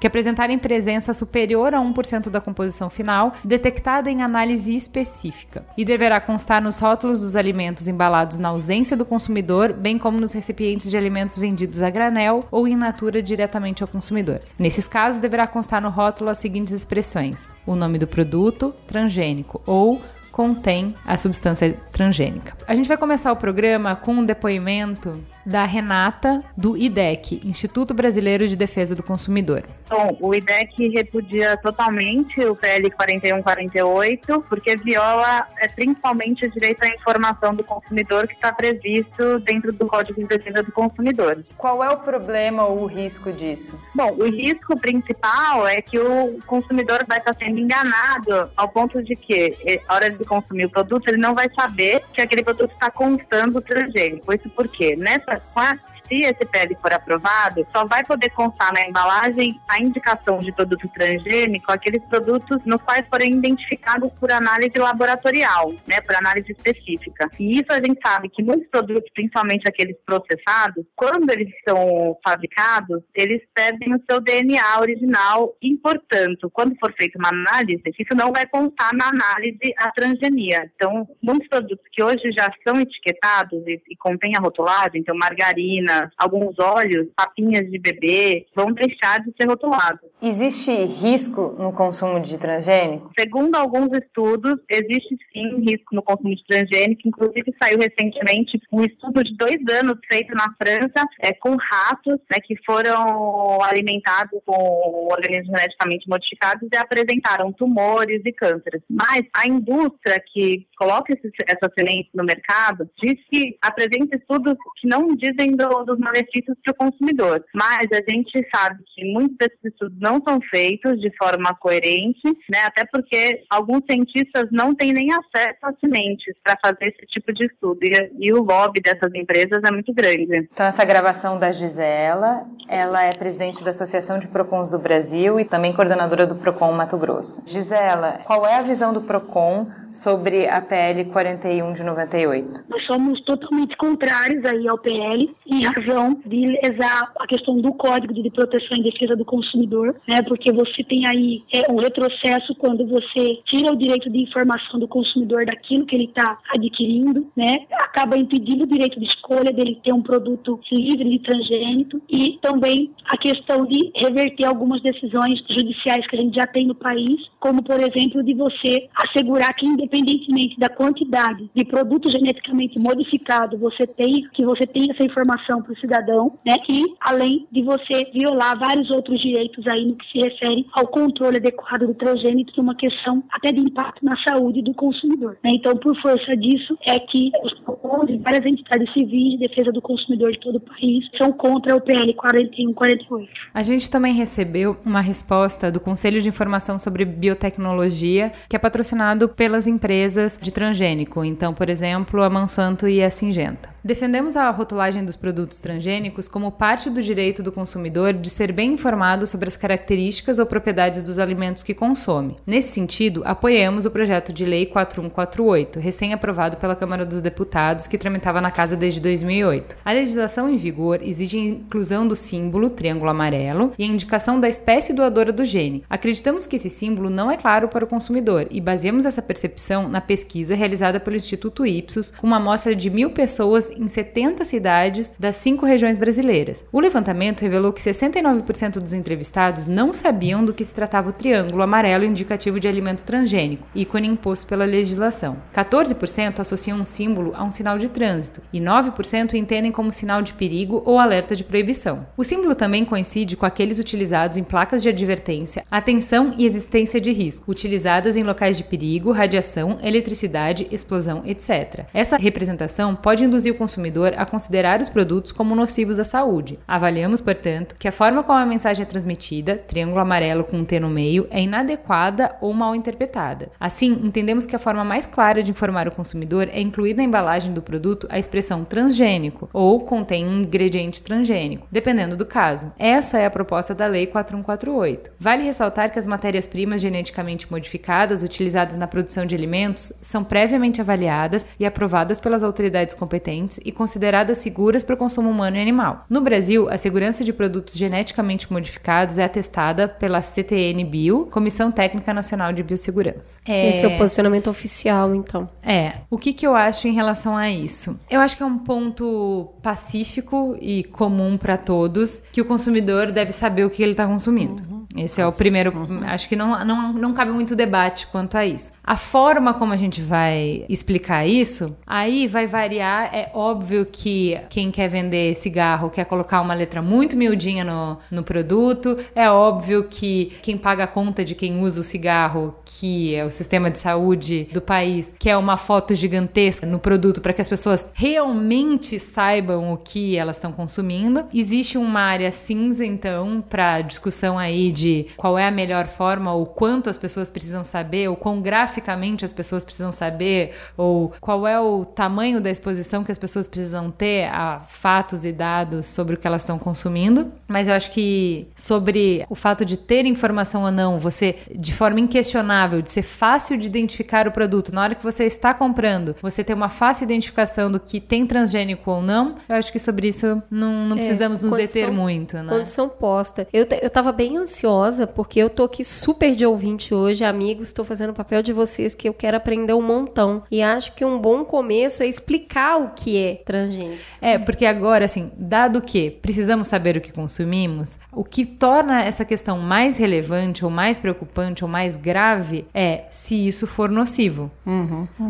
que apresentarem presença superior a 1% da composição final, detectada em análise específica, e deverá constar nos rótulos dos alimentos embalados na ausência do consumidor, bem como nos recipientes de alimentos vendidos a granel ou in natura diretamente ao consumidor. Nesses casos, deverá constar no rótulo as seguintes expressões: o nome do produto, transgênico, ou contém a substância transgênica. A gente vai começar o programa com um depoimento da Renata, do IDEC, Instituto Brasileiro de Defesa do Consumidor. Bom, o IDEC repudia totalmente o PL 4148, porque viola é, principalmente o direito à informação do consumidor que está previsto dentro do Código de Defesa do Consumidor. Qual é o problema ou o risco disso? Bom, o risco principal é que o consumidor vai estar sendo enganado ao ponto de que, a hora de consumir o produto, ele não vai saber que aquele produto está constando transgênico. Isso porque nessa tá? Se esse PL for aprovado, só vai poder constar na embalagem a indicação de produto transgênico, aqueles produtos nos quais forem identificados por análise laboratorial, né, por análise específica. E isso a gente sabe que muitos produtos, principalmente aqueles processados, quando eles são fabricados, eles perdem o seu DNA original e, portanto, quando for feita uma análise, isso não vai constar na análise a transgenia. Então, muitos produtos que hoje já são etiquetados e, e contêm a rotulagem, então margarina, alguns óleos, papinhas de bebê, vão deixar de ser rotulados. Existe risco no consumo de transgênico? Segundo alguns estudos, existe sim risco no consumo de transgênico. Inclusive, saiu recentemente um estudo de dois anos feito na França é, com ratos né, que foram alimentados com organismos geneticamente modificados e apresentaram tumores e cânceres. Mas a indústria que coloca esses, essas sementes no mercado diz que apresenta estudos que não dizem do, dos malefícios para o consumidor. Mas a gente sabe que muitos desses estudos não são feitos de forma coerente, né? Até porque alguns cientistas não têm nem acesso às sementes para fazer esse tipo de estudo. E, e, o lobby dessas empresas é muito grande. Então, essa gravação da Gisela, ela é presidente da Associação de Procons do Brasil e também coordenadora do Procon Mato Grosso. Gisela, qual é a visão do Procon sobre a PL 41 de 98? Nós somos totalmente contrários aí ao PL em razão de lesar a questão do Código de Proteção e Defesa do Consumidor, né? Porque você tem aí é, um retrocesso quando você tira o direito de informação do consumidor daquilo que ele está adquirindo, né? Acaba impedindo o direito de escolha dele ter um produto livre de transgênito e também a questão de reverter algumas decisões judiciais que a gente já tem no país, como por exemplo de você assegurar que independentemente da quantidade de produto geneticamente modificado você tem, que você tem essa informação para o cidadão, né? E além de você violar vários outros direitos aí no que se refere ao controle adequado do transgênito, que é uma questão até de impacto na saúde do consumidor. Né? Então, por força disso, é que os PROCONs várias entidades civis de defesa do consumidor de todo o país são contra o PL 4148. A gente também recebeu uma resposta do Conselho de Informação sobre Biotecnologia, que é patrocinado pelas empresas de transgênico. Então, por exemplo, a Monsanto e a Singenta. Defendemos a rotulagem dos produtos transgênicos como parte do direito do consumidor de ser bem informado sobre as características ou propriedades dos alimentos que consome. Nesse sentido, apoiamos o projeto de lei 4148, recém-aprovado pela Câmara dos Deputados, que tramitava na casa desde 2008. A legislação em vigor exige a inclusão do símbolo triângulo amarelo e a indicação da espécie doadora do gene. Acreditamos que esse símbolo não é claro para o consumidor e baseamos essa percepção na pesquisa realizada pelo Instituto Ipsos com uma amostra de mil pessoas em 70 cidades das cinco regiões brasileiras. O levantamento revelou que 69% dos entrevistados não sabiam do que se tratava o triângulo amarelo indicativo de alimento transgênico, ícone imposto pela legislação. 14% associam um símbolo a um sinal de trânsito e 9% entendem como sinal de perigo ou alerta de proibição. O símbolo também coincide com aqueles utilizados em placas de advertência, atenção e existência de risco, utilizadas em locais de perigo, radiação, eletricidade, explosão, etc. Essa representação pode induzir o consumidor a considerar os produtos como nocivos à saúde. Avaliamos, portanto, que a forma como a mensagem é transmitida, triângulo amarelo com um T no meio, é inadequada ou mal interpretada. Assim, entendemos que a forma mais clara de informar o consumidor é incluir na embalagem do produto a expressão transgênico ou contém um ingrediente transgênico, dependendo do caso. Essa é a proposta da Lei 4148. Vale ressaltar que as matérias-primas geneticamente modificadas utilizadas na produção de alimentos são previamente avaliadas e aprovadas pelas autoridades competentes e consideradas seguras para o consumo humano e animal. No Brasil, a segurança de produtos geneticamente modificados é atestada pela CTN Bio, Comissão Técnica Nacional de Biossegurança. Esse é o posicionamento oficial, então. É. O que, que eu acho em relação a isso? Eu acho que é um ponto pacífico e comum para todos que o consumidor deve saber o que ele está consumindo. Esse é o primeiro. Acho que não, não, não cabe muito debate quanto a isso. A forma como a gente vai explicar isso, aí vai variar. É óbvio que quem quer vender cigarro quer colocar uma letra muito miudinha no, no produto. É óbvio que quem paga a conta de quem usa o cigarro, que é o sistema de saúde do país, quer uma foto gigantesca no produto para que as pessoas realmente saibam o que elas estão consumindo. Existe uma área cinza, então, para discussão aí de qual é a melhor forma, ou quanto as pessoas precisam saber, ou quão graficamente as pessoas precisam saber, ou qual é o tamanho da exposição que as pessoas precisam ter a fatos e dados sobre o que elas estão consumindo. Mas eu acho que sobre o fato de ter informação ou não, você, de forma inquestionável, de ser fácil de identificar o produto, na hora que você está comprando, você ter uma fácil identificação do que tem transgênico ou não, eu acho que sobre isso não, não É, precisamos nos condição- deter muito, né? Condição posta. Eu, eu tava bem ansiosa, porque eu tô aqui super de ouvinte hoje, amigos, estou fazendo o papel de vocês, que eu quero aprender um montão. E acho que um bom começo é explicar o que é transgênico. É, porque agora, assim, dado que precisamos saber o que consumimos, o que torna essa questão mais relevante, ou mais preocupante, ou mais grave é se isso for nocivo.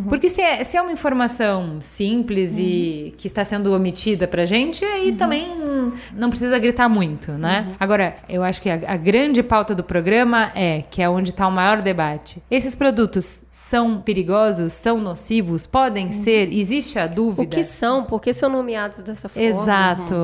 Porque se é, se é uma informação simples e que está sendo omitida pra gente, aí também não precisa gritar muito, né? Agora, eu acho que a, a grande pauta do programa é, que é onde está o maior debate. Esses produtos são perigosos, são nocivos, podem ser, existe a O dúvida? que são? Por que são nomeados dessa forma? Exato.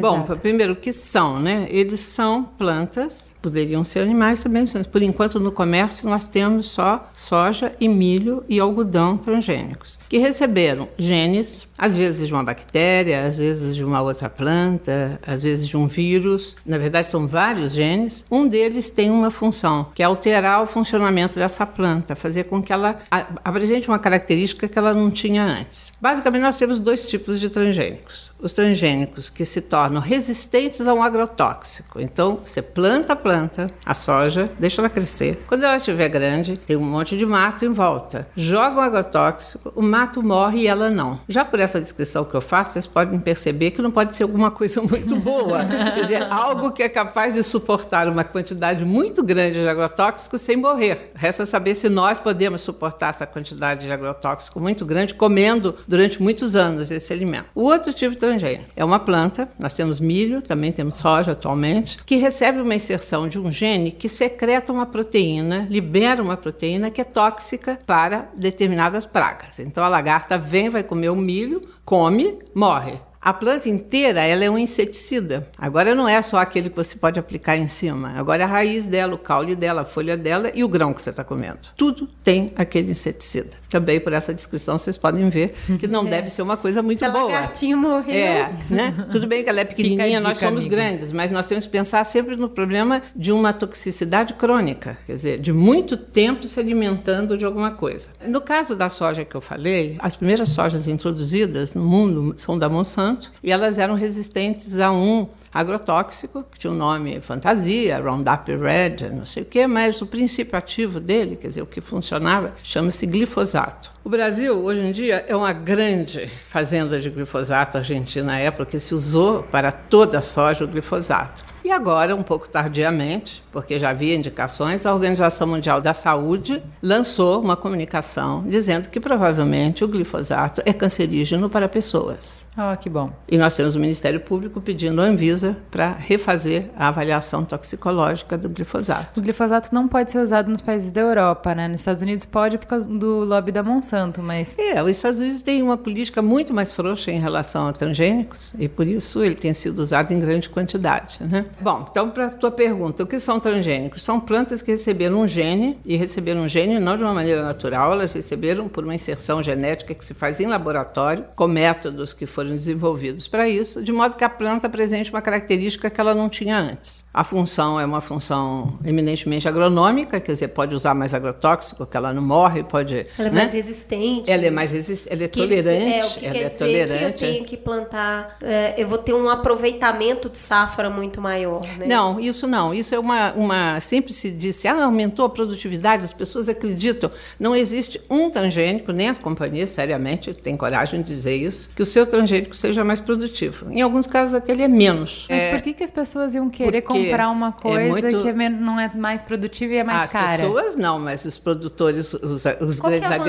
Bom, exato. primeiro, o que são, né? Eles são plantas, poderiam ser animais também, mas por enquanto no comércio nós temos só soja e milho e algodão transgênicos, que receberam genes, às vezes de uma bactéria, às vezes de uma outra planta, às vezes de um vírus. Na verdade, são vários genes. Um deles tem uma função, que é alterar o funcionamento dessa planta, fazer com que ela a- apresente uma característica que ela não tinha antes. Basicamente, nós temos dois tipos de transgênicos. Os transgênicos que se tornam resistentes a um agrotóxico. Então, você planta a planta, a soja, deixa ela crescer. Quando ela estiver grande, tem um monte de mato em volta. Joga um agrotóxico, o mato morre e ela não. Já por essa descrição que eu faço, vocês podem perceber que não pode ser alguma coisa muito boa. Quer dizer, algo que é capaz de suportar uma quantidade muito grande de agrotóxico sem morrer. Resta saber se nós podemos suportar essa quantidade de agrotóxico muito grande comendo durante muitos anos esse alimento. O outro tipo de é uma planta, nós temos milho, também temos soja atualmente, que recebe uma inserção de um gene que secreta uma proteína, libera uma proteína que é tóxica para determinadas pragas. Então a lagarta vem, vai comer o milho, come, morre. A planta inteira ela é um inseticida. Agora não é só aquele que você pode aplicar em cima. Agora é a raiz dela, o caule dela, a folha dela e o grão que você está comendo. Tudo tem aquele inseticida. Também por essa descrição vocês podem ver que não deve ser uma coisa muito Se boa. lagartinha morreu. É, né? Tudo bem que ela é pequenininha, dica, nós somos amigo. grandes, mas nós temos que pensar sempre no problema de uma toxicidade crônica, quer dizer, de muito tempo se alimentando de alguma coisa. No caso da soja que eu falei, as primeiras sojas introduzidas no mundo são da Monsanto e elas eram resistentes a um agrotóxico, que tinha o nome fantasia, Roundup Red, não sei o quê, mas o princípio ativo dele, quer dizer, o que funcionava, chama-se glifosato. O Brasil, hoje em dia, é uma grande fazenda de glifosato. A Argentina é, porque se usou para toda a soja o glifosato. E agora, um pouco tardiamente, porque já havia indicações, a Organização Mundial da Saúde lançou uma comunicação dizendo que provavelmente o glifosato é cancerígeno para pessoas. Oh, que bom. E nós temos o Ministério Público pedindo à Anvisa para refazer a avaliação toxicológica do glifosato. O glifosato não pode ser usado nos países da Europa, né? Nos Estados Unidos pode por causa do lobby da Monsanto, mas É, os Estados Unidos têm uma política muito mais frouxa em relação a transgênicos e por isso ele tem sido usado em grande quantidade. Né? Bom, então para a tua pergunta, o que são transgênicos? São plantas que receberam um gene e receberam um gene não de uma maneira natural, elas receberam por uma inserção genética que se faz em laboratório com métodos que foram desenvolvidos para isso, de modo que a planta apresente uma característica que ela não tinha antes. A função é uma função eminentemente agronômica, quer dizer, pode usar mais agrotóxico, que ela não morre, pode. Ela é né? mais resistente. Ela é mais resistente, ela é Que- tolerante, é, o que ela quer é dizer tolerante. que eu tenho que plantar, é, eu vou ter um aproveitamento de safra muito maior, né? Não, isso não. Isso é uma, uma. Sempre se disse, ah, aumentou a produtividade, as pessoas acreditam. Não existe um transgênico, nem as companhias, seriamente, têm coragem de dizer isso, que o seu transgênico seja mais produtivo. Em alguns casos, até ele é menos. Mas É, por que, que as pessoas iam querer comprar uma é coisa muito- que é não é mais produtiva e é mais As cara? pessoas não, mas os produtores, os, os é grandes a vantagem,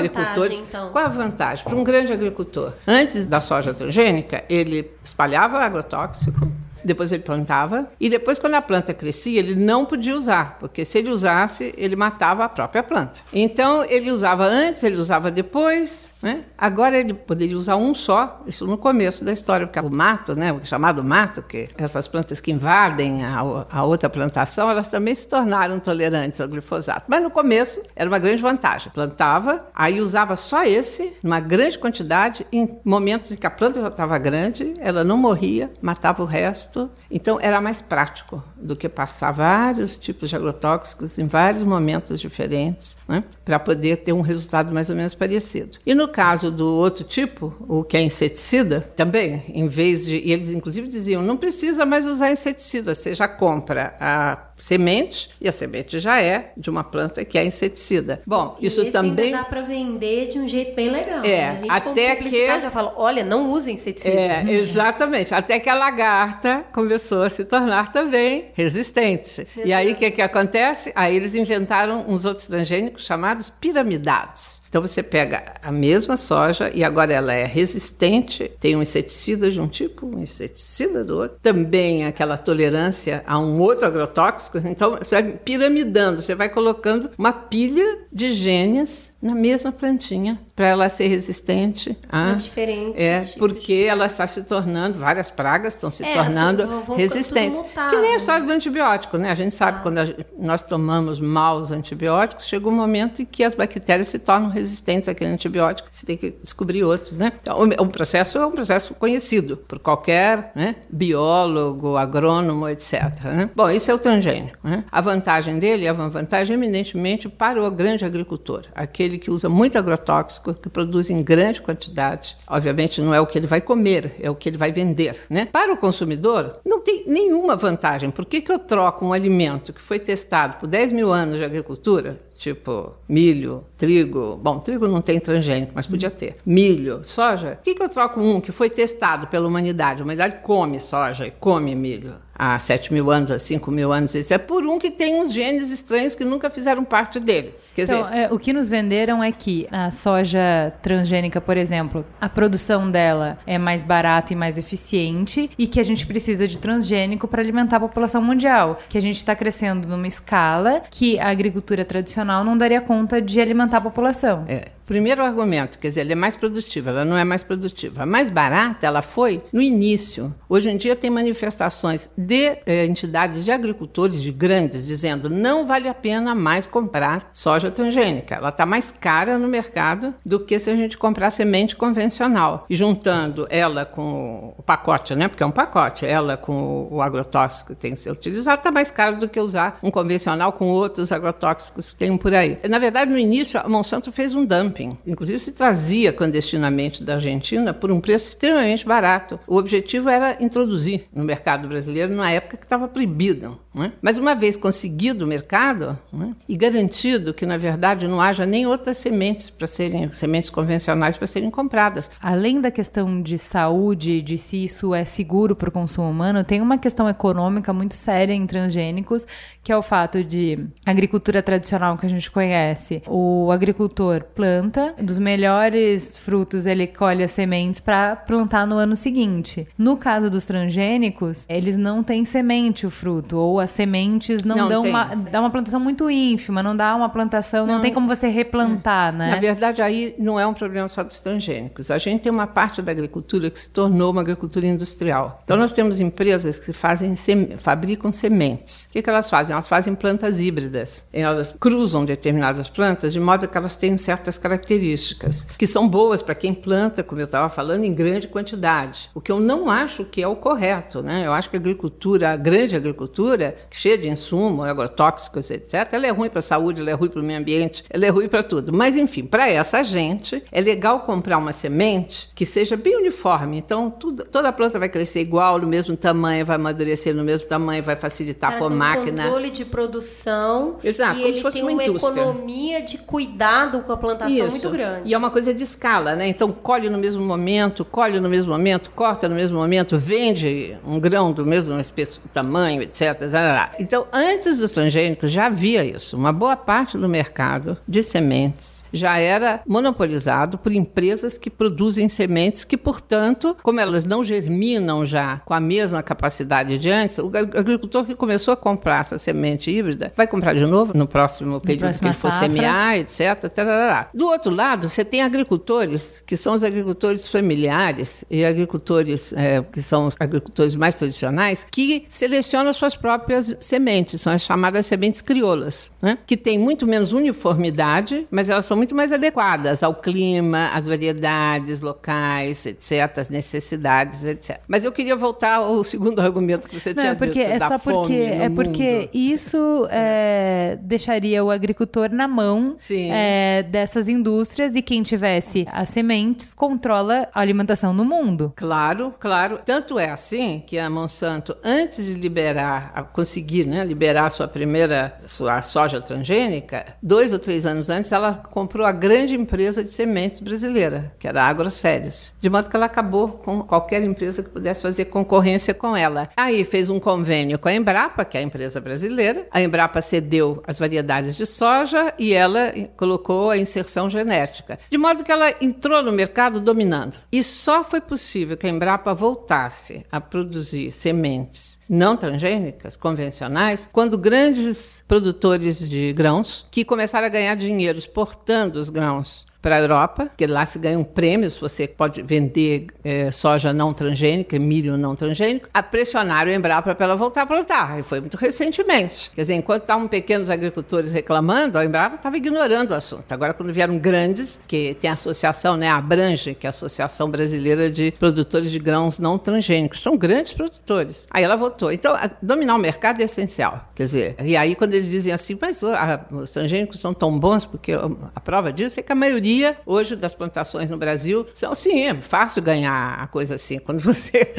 agricultores. então? Qual a vantagem? Para um grande agricultor, antes da soja transgênica, ele espalhava agrotóxico. Depois ele plantava e depois quando a planta crescia ele não podia usar porque se ele usasse ele matava a própria planta. Então ele usava antes, ele usava depois, né? Agora ele poderia usar um só, isso no começo da história porque o mato, né, o chamado mato, que essas plantas que invadem a, a outra plantação, elas também se tornaram tolerantes ao glifosato. Mas no começo era uma grande vantagem. Plantava, aí usava só esse, numa grande quantidade, em momentos em que a planta já estava grande, ela não morria, matava o resto. Então era mais prático do que passar vários tipos de agrotóxicos em vários momentos diferentes, né, para poder ter um resultado mais ou menos parecido. E no caso do outro tipo, o que é inseticida, também, em vez de. E eles inclusive diziam: não precisa mais usar inseticida, você já compra a semente, e a semente já é de uma planta que é inseticida. Bom, E isso também. dá para vender de um jeito bem legal. É, né? a gente, até que- já fala, olha, não use inseticida. É, exatamente. Até que a lagarta começou a se tornar também resistente. e aí o que, que acontece? Aí eles inventaram uns outros transgênicos chamados piramidados. Então você pega a mesma soja e agora ela é resistente, tem um inseticida de um tipo, um inseticida do outro, também aquela tolerância a um outro agrotóxico. Então você vai piramidando, você vai colocando uma pilha de genes na mesma plantinha para ela ser resistente a É diferente. é, tipos porque ela está se tornando, várias pragas estão se É, tornando assim, vão- vão resistentes. Que nem a né? história do antibiótico, né? A gente sabe quando a nós tomamos maus antibióticos, chega um momento em que as bactérias se tornam resistentes àquele antibiótico, você tem que descobrir outros, né? Então, o, processo é um processo conhecido por qualquer né, biólogo, agrônomo, etc. né? Bom, isso é o transgênico. Né? A vantagem dele é uma vantagem eminentemente para o grande agricultor, aquele que usa muito agrotóxico, que produz em grande quantidade. Obviamente não é o que ele vai comer, é o que ele vai vender. Né? Para o consumidor, não tem nenhuma vantagem. Por que, que eu troco um alimento que foi testado por 10 mil anos de agricultura tipo milho, trigo. Bom, trigo não tem transgênico, mas podia ter. Milho, soja. Por que, que eu troco um que foi testado pela humanidade? A humanidade come soja e come milho há 7 mil anos, há 5 mil anos. Isso é por um que tem uns genes estranhos que nunca fizeram parte dele. Quer Então, dizer, é, o que nos venderam é que a soja transgênica, por exemplo, a produção dela é mais barata e mais eficiente e que a gente precisa de transgênico para alimentar a população mundial. Que a gente está crescendo numa escala que a agricultura tradicional não daria conta de alimentar a população. É, primeiro argumento, quer dizer, ela é mais produtiva, ela não é mais produtiva. A mais barata ela foi no início. Hoje em dia tem manifestações de eh, entidades de agricultores, de grandes, dizendo não vale a pena mais comprar soja transgênica. Ela está mais cara no mercado do que se a gente comprar semente convencional. E juntando ela com o pacote, né? Porque é um pacote, ela com o agrotóxico que tem que ser utilizado, está mais caro do que usar um convencional com outros agrotóxicos que tem por aí. Na verdade, no início, a Monsanto fez um dumping. Inclusive, se trazia clandestinamente da Argentina por um preço extremamente barato. O objetivo era introduzir no mercado brasileiro numa época que estava proibido. Né? Mas uma vez conseguido o mercado né, e garantido que, na verdade, não haja nem outras sementes para serem sementes convencionais para serem compradas. Além da questão de saúde, de se isso é seguro para o consumo humano, tem uma questão econômica muito séria em transgênicos, que é o fato de agricultura tradicional que a gente conhece. O agricultor planta, dos melhores frutos ele colhe as sementes para plantar no ano seguinte. No caso dos transgênicos, eles não têm semente o fruto, ou as sementes não, Não dão tem. uma. dá uma plantação muito ínfima, não dá uma plantação, não, tem como você replantar, né? Na verdade, aí não é um problema só dos transgênicos. A gente tem uma parte da agricultura que se tornou uma agricultura industrial. Então, nós temos empresas que fazem sem- fabricam sementes. O que, que elas fazem? Elas fazem plantas híbridas. Elas cruzam determinadas plantas de modo que elas tenham certas características que são boas para quem planta, como eu estava falando, em grande quantidade. O que eu não acho que é o correto. Né? Eu acho que a agricultura, a grande agricultura, cheia de insumos, agrotóxicos, etc., ela é ruim para a saúde, ela é ruim para o meio ambiente, ela é ruim para tudo. Mas, enfim, para essa gente, é legal comprar uma semente que seja bem uniforme. Então, tudo- toda a planta vai crescer igual, no mesmo tamanho, vai amadurecer no mesmo tamanho, vai facilitar tem um máquina. controle de produção. Exato, e como ele se fosse tem uma uma, indústria. economia de cuidado com a plantação Isso. muito grande. E é uma coisa de escala, né? Então, colhe no mesmo momento, colhe no mesmo momento, corta no mesmo momento, vende um grão do mesmo espesso tamanho, etc. tarará. Então, antes dos transgênicos já havia isso. Uma boa parte do mercado de sementes já era monopolizado por empresas que produzem sementes que, portanto, como elas não germinam já com a mesma capacidade de antes, o ag- agricultor que começou a comprar essa semente híbrida vai comprar de novo no próximo período que ele for safra. semear, etc. tarará. Do outro lado, você tem agricultores que são os agricultores familiares e agricultores é, que são os agricultores mais tradicionais que selecionam suas próprias sementes, são as chamadas sementes crioulas, né? que têm muito menos uniformidade, mas elas são muito mais adequadas ao clima, às variedades locais, etc., às necessidades, etc. Mas eu queria voltar ao segundo argumento que você Não, tinha é porque dito é da só fome porque no é porque mundo. isso é, deixaria o agricultor na mão é, dessas indústrias e quem tivesse as sementes controla a alimentação no mundo. Claro, claro. Tanto é assim que a Monsanto, antes de liberar, a conseguir né, liberar sua primeira sua soja transgênica, dois ou três anos antes, ela comprou a grande empresa de sementes brasileira, que era a AgroSéries. De modo que ela acabou com qualquer empresa que pudesse fazer concorrência com ela. Aí fez um convênio com a Embrapa, que é a empresa brasileira. A Embrapa cedeu as variedades de soja e ela colocou a inserção genética. De modo que ela entrou no mercado dominando. E só foi possível que a Embrapa voltasse a produzir sementes não transgênicas, convencionais, quando grandes produtores de grãos, que começaram a ganhar dinheiro exportando os grãos para a Europa, porque lá se ganha um prêmio se você pode vender eh, soja não transgênica, milho não transgênico, a pressionaram a Embrapa para ela voltar a plantar. E foi muito recentemente. Quer dizer, enquanto estavam pequenos agricultores reclamando, a Embrapa estava ignorando o assunto. Agora, quando vieram grandes, que tem a associação, né, a Abrange, que é a Associação Brasileira de Produtores de Grãos Não Transgênicos, são grandes produtores. Aí ela votou. Então, dominar o mercado é essencial. Quer dizer, e aí quando eles dizem assim, mas os transgênicos são tão bons, porque a prova disso é que a maioria hoje das plantações no Brasil são assim, é fácil ganhar a coisa assim. Quando você,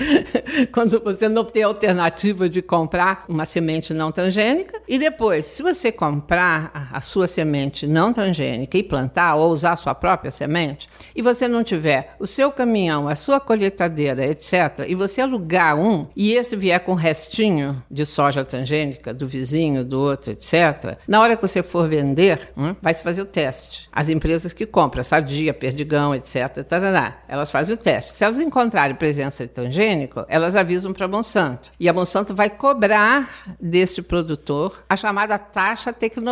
quando você não tem alternativa de comprar uma semente não transgênica, e depois, se você comprar a, a sua semente não transgênica e plantar, ou usar a sua própria semente, e você não tiver o seu caminhão, a sua colheitadeira, etc., e você alugar um, e esse vier com restinho de soja transgênica do vizinho, do outro, etc., na hora que você for vender, hum, vai se fazer o teste. As empresas que compram, Sadia, Perdigão, etc., tarará, elas fazem o teste. Se elas encontrarem presença de transgênico, elas avisam para a Monsanto. E a Monsanto vai cobrar deste produtor a chamada taxa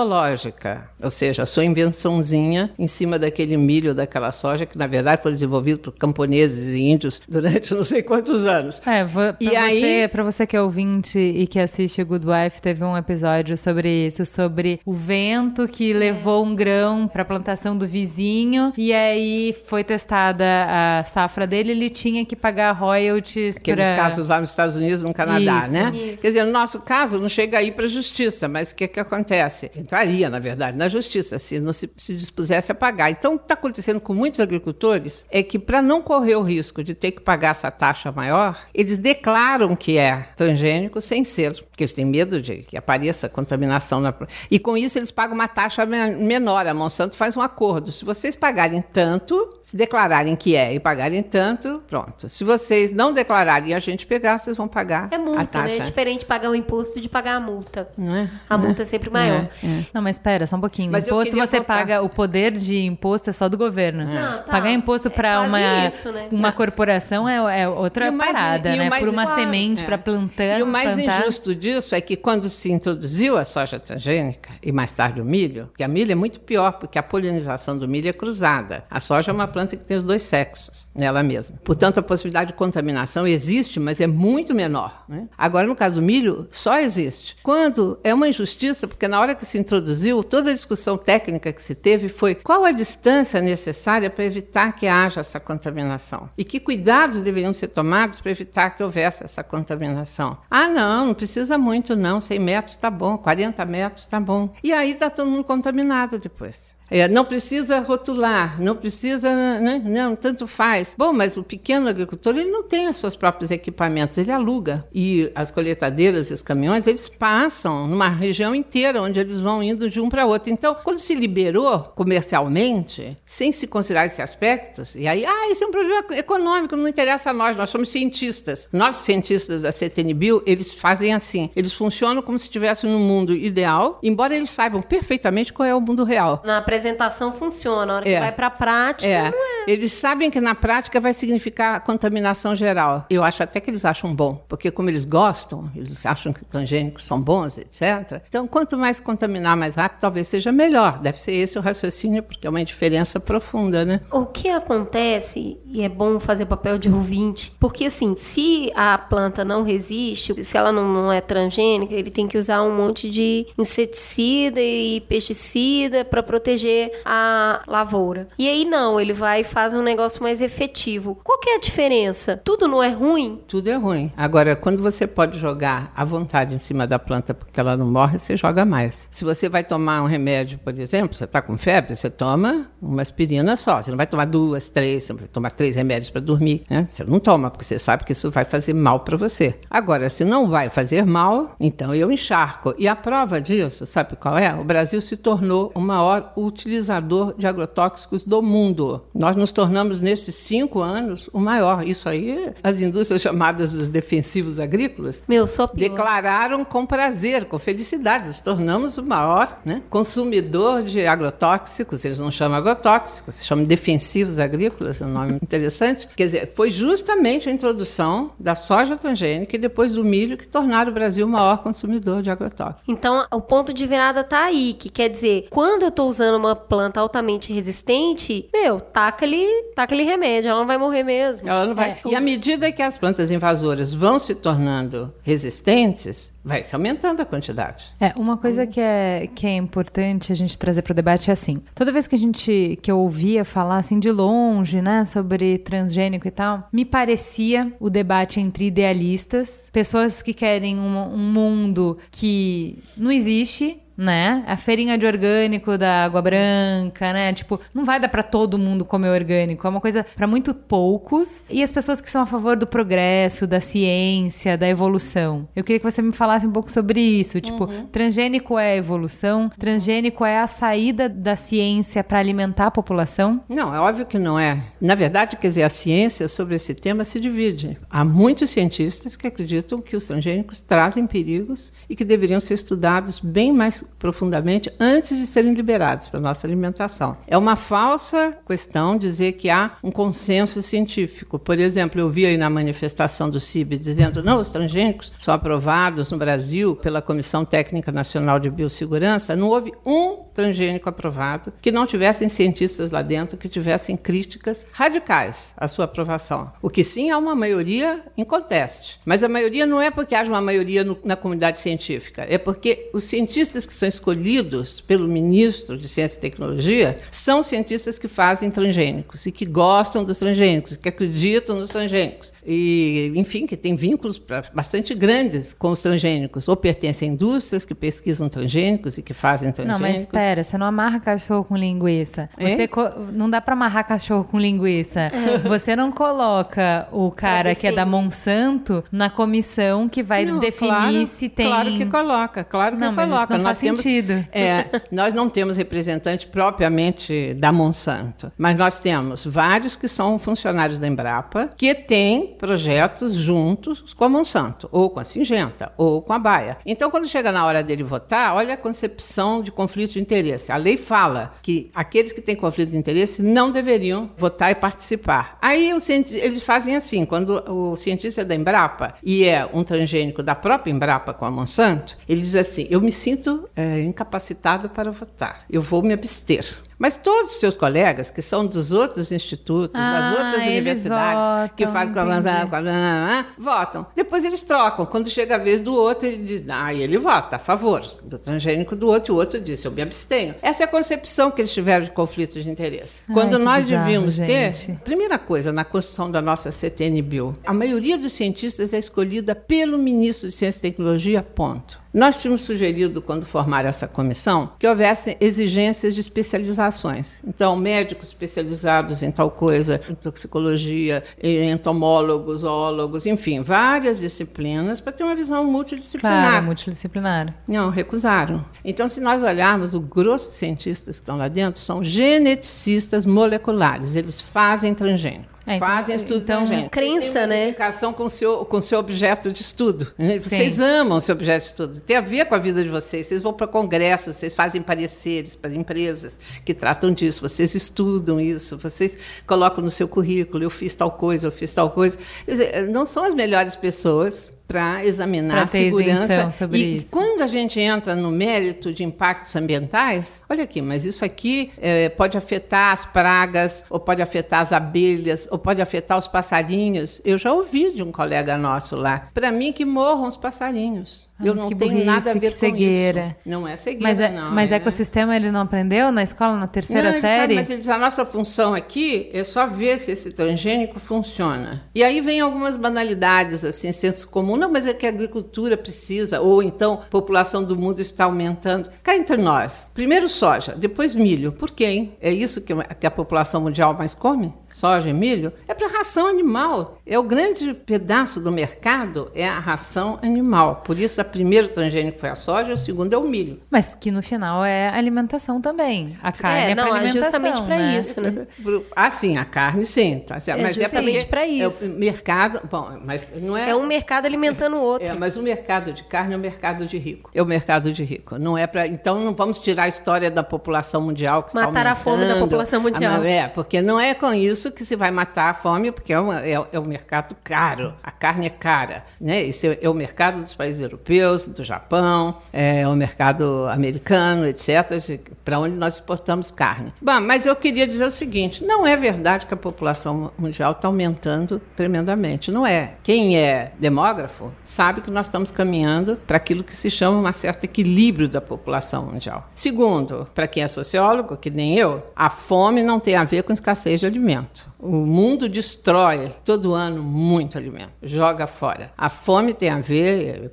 tecnológica, ou seja, a sua invençãozinha em cima daquele milho, daquela soja, que na verdade foi desenvolvido por camponeses e índios durante não sei quantos anos. É, vo- pra, E você, aí- pra você que é ouvinte e que assiste Good Wife, teve um episódio sobre isso, sobre o vento que levou um grão pra plantação do vizinho e aí foi testada a safra dele, ele tinha que pagar royalties Aqueles pra... casos lá nos Estados Unidos, no Canadá, Isso, né? isso. Quer dizer, no nosso caso, não chega aí para a justiça, mas o que, que acontece? Entraria, na verdade, na justiça, se não se, se dispusesse a pagar. Então, o que está acontecendo com muitos agricultores é que, para não correr o risco de ter que pagar essa taxa maior, eles declaram que é transgênico sem ser, porque eles têm medo de que apareça contaminação. Na... E com isso, eles pagam uma taxa men- menor. A Monsanto faz um acordo. Se você vocês pagarem tanto, se declararem que é e pagarem tanto, pronto. Se vocês não declararem e a gente pegar, vocês vão pagar É a multa, taxa. né? É diferente pagar o imposto de pagar a multa. Não é? A multa é sempre maior. É, é. Não, mas espera, só um pouquinho. Mas imposto você voltar. paga, o poder de imposto é só do governo. Ah, tá. Pagar imposto É para quase uma, isso, né? uma corporação é, é outra E mais- parada, e né? mais- Por uma claro, semente é. para plantar. E o mais plantar. injusto disso é que quando se introduziu a soja transgênica e mais tarde o milho, que a milho é muito pior, porque a polinização do milho é cruzada. A soja é uma planta que tem os dois sexos nela mesma. Portanto, a possibilidade de contaminação existe, mas é muito menor. né? Agora, no caso do milho, só existe. Quando é uma injustiça, porque na hora que se introduziu, toda a discussão técnica que se teve foi qual a distância necessária para evitar que haja essa contaminação e que cuidados deveriam ser tomados para evitar que houvesse essa contaminação. Ah, não, não precisa muito, não. 100 metros está bom, 40 metros está bom. E aí está todo mundo contaminado depois. É, não precisa rotular, não precisa, né? não, tanto faz. Bom, mas o pequeno agricultor ele não tem os seus próprios equipamentos, ele aluga. E as colheitadeiras e os caminhões, eles passam numa região inteira, onde eles vão indo de um para outro. Então, quando se liberou comercialmente, sem se considerar esses aspectos, e aí, ah, isso é um problema econômico, não interessa a nós, nós somos cientistas. Nós, cientistas da CTNBio, eles fazem assim, eles funcionam como se estivessem no mundo ideal, embora eles saibam perfeitamente qual é o mundo real. Na apresentação funciona, a hora que É. vai pra prática, É, não é. eles sabem que na prática vai significar contaminação geral. Eu acho até que eles acham bom, porque como eles gostam, eles acham que transgênicos são bons, etc. Então, quanto mais contaminar mais rápido, talvez seja melhor. Deve ser esse o raciocínio, porque é uma diferença profunda, né? O que acontece, e é bom fazer papel de ouvinte, porque assim, se a planta não resiste, se ela não, não é transgênica, ele tem que usar um monte de inseticida e pesticida para proteger a lavoura. E aí não, ele vai e faz um negócio mais efetivo. Qual que é a diferença? Tudo não é ruim? Tudo é ruim. Agora, quando você pode jogar à vontade em cima da planta porque ela não morre, você joga mais. Se você vai tomar um remédio, por exemplo, você está com febre, você toma uma aspirina só. Você não vai tomar duas, três, você vai tomar três remédios para dormir. Né? Você não toma, porque você sabe que isso vai fazer mal para você. Agora, se não vai fazer mal, então eu encharco. E a prova disso, sabe qual é? O Brasil se tornou o maior utilizador de agrotóxicos do mundo. Nós nos tornamos, nesses cinco anos, o maior. Isso aí, as indústrias chamadas dos defensivos agrícolas Meu, declararam com prazer, com felicidade. Nos tornamos o maior né, consumidor de agrotóxicos. Eles não chamam agrotóxicos, se chamam defensivos agrícolas, é um nome interessante. Quer dizer, foi justamente a introdução da soja transgênica e depois do milho que tornaram o Brasil o maior consumidor de agrotóxicos. Então, o ponto de virada tá aí, que quer dizer, quando eu tô usando uma planta altamente resistente, meu, taca ali, taca ali remédio, ela não vai morrer mesmo. Ela não vai. É, E à medida que as plantas invasoras vão se tornando resistentes, vai se aumentando a quantidade. É, uma coisa que é, que é importante a gente trazer para o debate é assim, toda vez que a gente, que eu ouvia falar assim de longe, né, sobre transgênico e tal, me parecia o debate entre idealistas, pessoas que querem um, um mundo que não existe, né? A feirinha de orgânico da água branca, né? Tipo, não vai dar pra todo mundo comer orgânico, é uma coisa pra muito poucos. E as pessoas que são a favor do progresso, da ciência, da evolução. Eu queria que você me falasse um pouco sobre isso, tipo, transgênico é a evolução, transgênico é a saída da ciência pra alimentar a população? Não, é óbvio que não é. Na verdade, quer dizer, a ciência sobre esse tema se divide. Há muitos cientistas que acreditam que os transgênicos trazem perigos e que deveriam ser estudados bem mais profundamente antes de serem liberados para nossa alimentação. É uma falsa questão dizer que há um consenso científico. Por exemplo, eu vi aí na manifestação do CIB dizendo não, os transgênicos são aprovados no Brasil pela Comissão Técnica Nacional de Biossegurança. Não houve um transgênico aprovado que não tivessem cientistas lá dentro que tivessem críticas radicais à sua aprovação. O que sim há uma maioria em conteste. Mas a maioria não é porque haja uma maioria no, na comunidade científica, é porque os cientistas que são escolhidos pelo ministro de Ciência e Tecnologia são cientistas que fazem transgênicos e que gostam dos transgênicos, que acreditam nos transgênicos. E, enfim, que tem vínculos bastante grandes com os transgênicos, ou pertencem a indústrias que pesquisam transgênicos e que fazem Não, transgênicos. mas pera, você não amarra cachorro com linguiça. É? Você co- não dá pra amarrar cachorro com linguiça. Você não coloca o cara que é da Monsanto na comissão que vai Não, definir claro, se tem. Claro que coloca, claro que Não, mas isso coloca. não faz sentido. É, nós não temos representante propriamente da Monsanto, mas nós temos vários que são funcionários da Embrapa que têm projetos juntos com a Monsanto, ou com a Singenta, ou com a Baia. Então, quando chega na hora dele votar, olha a concepção de conflito de interesse. A lei fala que aqueles que têm conflito de interesse não deveriam votar e participar. Aí eles fazem assim, quando o cientista é da Embrapa e é um transgênico da própria Embrapa com a Monsanto, ele diz assim: eu me sinto é, incapacitado para votar, eu vou me abster. Mas todos os seus colegas, que são dos outros institutos, das Ah, outras eles universidades, que votam, fazem com a com a- votam. Depois eles trocam. Quando chega a vez do outro, ele diz, ah, ele vota a favor do transgênico do outro, e o outro diz, eu me abstenho. Essa é a concepção que eles tiveram de conflitos de interesse. Ai, Quando que nós bizarro, devíamos gente. ter, primeira coisa, na construção da nossa CTN Bill, a maioria dos cientistas é escolhida pelo ministro de Ciência e Tecnologia, ponto. Nós tínhamos sugerido, quando formaram essa comissão, que houvesse exigências de especializações. Então, médicos especializados em tal coisa, em toxicologia, entomólogos, zoólogos, enfim, várias disciplinas para ter uma visão multidisciplinar. Claro, multidisciplinar. Não, recusaram. Então, se nós olharmos, o grosso de cientistas que estão lá dentro são geneticistas moleculares. Eles fazem transgênico. É, então- fazem estudo então, transgênico. crença, Eles têm uma né? identificação com o seu, com o seu objeto de estudo. Vocês amam o seu objeto de estudo. Tem a ver com a vida de vocês. Vocês vão para congressos, vocês fazem pareceres para empresas que tratam disso. Vocês estudam isso, vocês colocam no seu currículo, eu fiz tal coisa, eu fiz tal coisa. Quer dizer, não são as melhores pessoas para examinar a segurança. sobre e isso. quando a gente entra no mérito de impactos ambientais, olha aqui, mas isso aqui eh, pode afetar as pragas, ou pode afetar as abelhas, ou pode afetar os passarinhos. Eu já ouvi de um colega nosso lá. Para mim, que morram os passarinhos. Ah, Eu mas não tenho burrice, nada a ver com cegueira. isso. Não é cegueira, Mas, é, não. mas é... ecossistema ele não aprendeu na escola, na terceira Não, ele sabe, série? mas ele diz, a nossa função aqui é só ver se esse transgênico funciona. E aí vem algumas banalidades, assim, senso comum. Não, mas é que a agricultura precisa, ou então a população do mundo está aumentando. Cá entre nós, primeiro soja, depois milho. Por quê, hein? É isso que a população mundial mais come? Soja e milho? É para ração animal. É o grande pedaço do mercado, é a ração animal. Por isso, o primeiro transgênico foi a soja, o segundo é o milho. Mas que no final é alimentação também. A carne é, É, não, é alimentação, justamente pra né? isso, né? Ah, sim, a carne sim. Tá certo. É mas é justamente porque pra isso. É o mercado. Bom, mas não é. É um mercado alimentando o outro. É, mas o mercado de carne é o mercado de rico. É o mercado de rico. Não é para. Então não vamos tirar a história da população mundial que está Matar a fome da população mundial. Ah, É, porque não é com isso que se vai matar a fome, porque é, uma, é, é um mercado caro. A carne é cara. Né? Esse é, é o mercado dos países europeus, do Japão, é o mercado americano, etc., para onde nós exportamos carne. Bom, mas eu queria dizer o seguinte: não é verdade que a população mundial está aumentando tremendamente. Não é. Quem é demógrafo sabe que nós estamos caminhando para aquilo que se chama um certo equilíbrio da população mundial. Segundo, para quem é sociólogo, que nem eu, a fome não tem a ver com escassez de alimento. O mundo destrói todo ano muito alimento, joga fora. A fome tem a ver,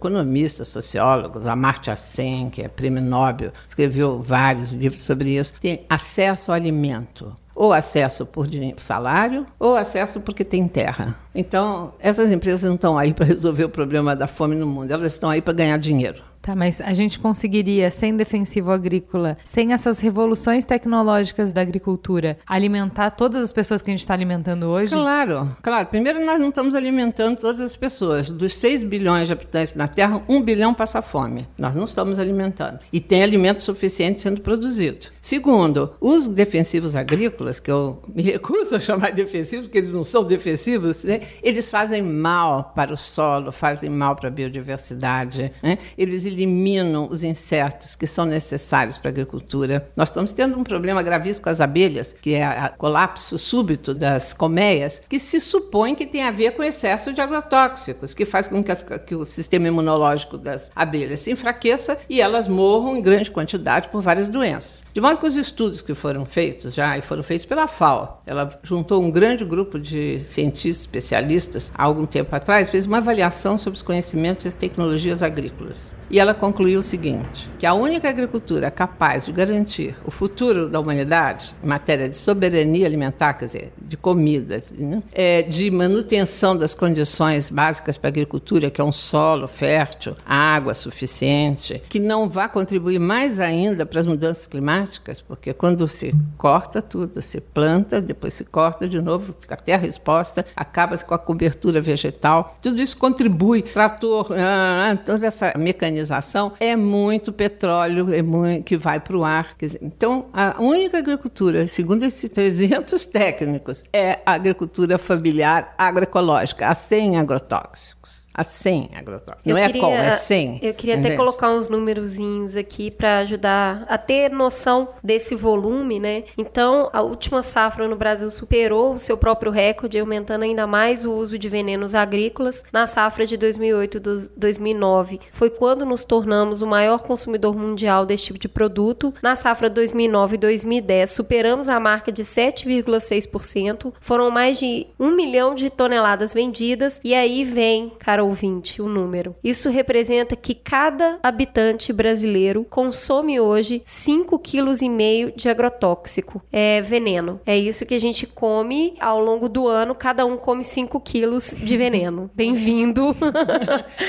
economistas, sociólogos, Amartya Sen, que é prêmio Nobel, escreveu vários livros sobre isso, tem acesso ao alimento. Ou acesso por salário, ou acesso porque tem terra. Então, essas empresas não estão aí para resolver o problema da fome no mundo, elas estão aí para ganhar dinheiro. Tá, mas a gente conseguiria, sem defensivo agrícola, sem essas revoluções tecnológicas da agricultura, alimentar todas as pessoas que a gente está alimentando hoje? Claro, claro. Primeiro, nós não estamos alimentando todas as pessoas. Dos 6 bilhões de habitantes na Terra, 1 bilhão passa fome. Nós não estamos alimentando. E tem alimento suficiente sendo produzido. Segundo, os defensivos agrícolas, que eu me recuso a chamar de defensivos, porque eles não são defensivos, né? eles fazem mal para o solo, fazem mal para a biodiversidade. Né? Eles eliminam os insetos que são necessários para a agricultura. Nós estamos tendo um problema gravíssimo com as abelhas, que é o colapso súbito das colmeias, que se supõe que tem a ver com excesso de agrotóxicos, que faz com que, as, que o sistema imunológico das abelhas se enfraqueça e elas morram em grande quantidade por várias doenças. De modo que os estudos que foram feitos já, e foram feitos pela FAO, ela juntou um grande grupo de cientistas especialistas há algum tempo atrás, fez uma avaliação sobre os conhecimentos e as tecnologias agrícolas. E ela concluiu o seguinte: que a única agricultura capaz de garantir o futuro da humanidade em matéria de soberania alimentar, quer dizer, de comida, né? é, de manutenção das condições básicas para a agricultura, que é um solo fértil, água suficiente, que não vá contribuir mais ainda para as mudanças climáticas, porque quando se corta tudo, se planta, depois se corta de novo, fica a terra exposta, acaba-se com a cobertura vegetal, tudo isso contribui. Trator, ah, ah, toda essa mecanização é muito petróleo é muito, que vai para o ar. Então, a única agricultura, segundo esses 300 técnicos, é a agricultura familiar agroecológica, a sem agrotóxicos a 100 agrotóxicos. Não é qual, é 100. Eu queria até colocar uns númerozinhos aqui para ajudar a ter noção desse volume, né? Então, a última safra no Brasil superou o seu próprio recorde, aumentando ainda mais o uso de venenos agrícolas. Na safra de 2008 2009, foi quando nos tornamos o maior consumidor mundial desse tipo de produto. Na safra 2009 e 2010, superamos a marca de 7,6%. Foram mais de 1 milhão de toneladas vendidas. E aí vem, cara, ouvinte o número. Isso representa que cada habitante brasileiro consome hoje 5,5 kg de agrotóxico, é veneno. É isso que a gente come ao longo do ano, cada um come 5 quilos de veneno. Bem-vindo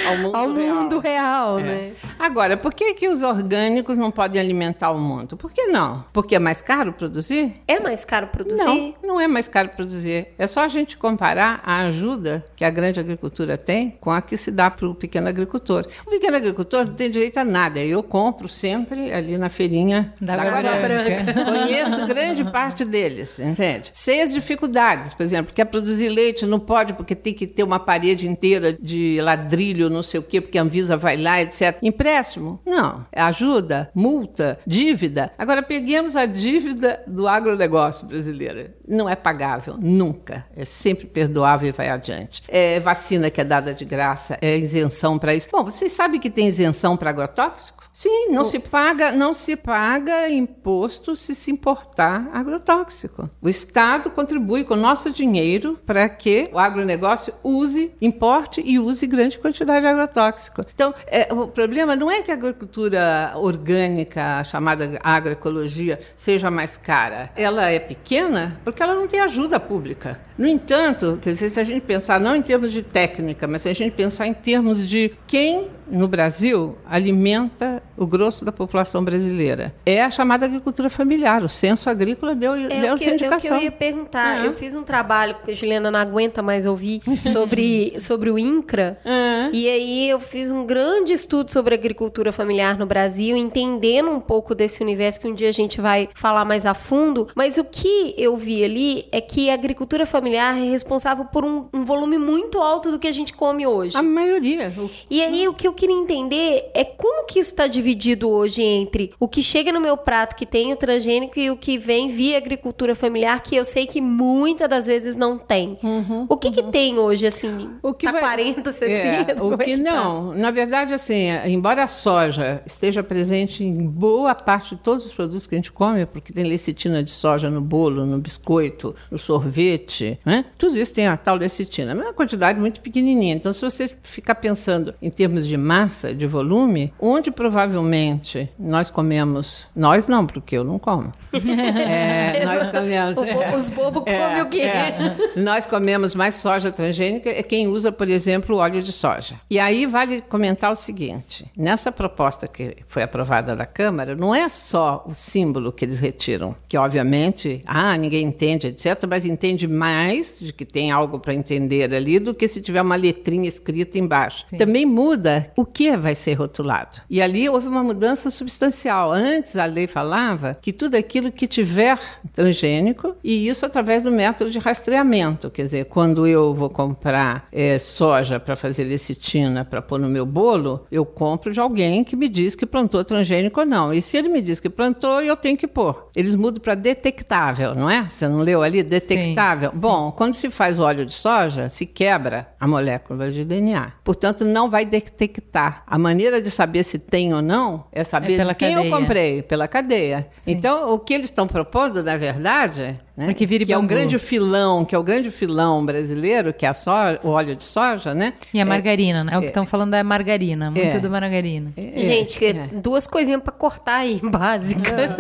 ao mundo, ao mundo real, real é. né? Agora, por que, que os orgânicos não podem alimentar o mundo? Por que não? Porque é mais caro produzir? É mais caro produzir? Não, não é mais caro produzir. É só a gente comparar a ajuda que a grande agricultura tem com a que se dá para o pequeno agricultor. O pequeno agricultor não tem direito a nada. Eu compro sempre ali na feirinha da, da Branca. Branca. Conheço grande parte deles, entende? Sei as dificuldades, por exemplo, quer produzir leite, não pode porque tem que ter uma parede inteira de ladrilho, não sei o quê, porque a Anvisa vai lá, etc. Empréstimo? Não. Ajuda, multa, dívida. Agora, peguemos a dívida do agronegócio brasileiro. Não é pagável, nunca. É sempre perdoável e vai adiante. É vacina que é dada de graça, é isenção para isso. Bom, vocês sabem que tem isenção para agrotóxico? Sim, não Ups. se paga, não se paga imposto se se importar agrotóxico. O Estado contribui com o nosso dinheiro para que o agronegócio use, importe e use grande quantidade de agrotóxico. Então, é, o problema não é que a agricultura orgânica, chamada agroecologia, seja mais cara. Ela é pequena porque ela não tem ajuda pública. No entanto, quer dizer, se a gente pensar não em termos de técnica, mas se a gente pensar em termos de quem no Brasil alimenta o grosso da população brasileira. É a chamada agricultura familiar. O censo agrícola deu, é deu essa indicação. É o que eu ia perguntar. É. Eu fiz um trabalho, que a Juliana não aguenta mais ouvir, sobre, sobre o INCRA. É. E aí eu fiz um grande estudo sobre agricultura familiar no Brasil, entendendo um pouco desse universo que um dia a gente vai falar mais a fundo. Mas o que eu vi ali é que a agricultura familiar é responsável por um, um volume muito alto do que a gente come hoje. A maioria. E aí o que eu queria entender é como que isso está dividido hoje entre o que chega no meu prato que tem o transgênico e o que vem via agricultura familiar, que eu sei que muitas das vezes não tem. Uhum, o que, uhum. que tem hoje, assim? O que tá vai... 40, 60? É, o é que, que tá? não. Na verdade, assim, embora a soja esteja presente em boa parte de todos os produtos que a gente come, porque tem lecitina de soja no bolo, no biscoito, no sorvete, né? Tudo isso tem a tal lecitina, mas é uma quantidade muito pequenininha. Então, se você ficar pensando em termos de massa, de volume, onde provavelmente nós comemos. Nós não, porque eu não como. é, nós comemos. É, os bobos é, comem o quê? É. Nós comemos mais soja transgênica, é quem usa, por exemplo, óleo de soja. E aí vale comentar o seguinte: nessa proposta que foi aprovada da Câmara, não é só o símbolo que eles retiram, que obviamente, ah, ninguém entende, etc., mas entende mais de que tem algo para entender ali do que se tiver uma letrinha escrita embaixo. Sim. Também muda o que vai ser rotulado. E ali houve uma mudança substancial. Antes a lei falava que tudo aquilo que tiver transgênico, e isso através do método de rastreamento. Quer dizer, quando eu vou comprar é, soja para fazer lecitina para pôr no meu bolo, eu compro de alguém que me diz que plantou transgênico ou não. E se ele me diz que plantou, eu tenho que pôr. Eles mudam para detectável, não é? Você não leu ali? Detectável. Sim, Bom, sim. quando se faz o óleo de soja, se quebra a molécula de DNA. Portanto, não vai detectar. A maneira de saber se tem ou não é saber é de quem cadeia. eu comprei, pela cadeia. Sim. Então, o que eles estão propondo, na verdade, né? que que é o grande filão, que é o grande filão brasileiro, que é so, o óleo de soja, né? E a margarina, né? O que estão falando é margarina, muito É. do margarina. É, Gente, é. duas coisinhas pra cortar aí, básica.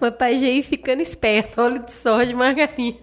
Mas pra já ir ficando esperto. Óleo de soja e margarina.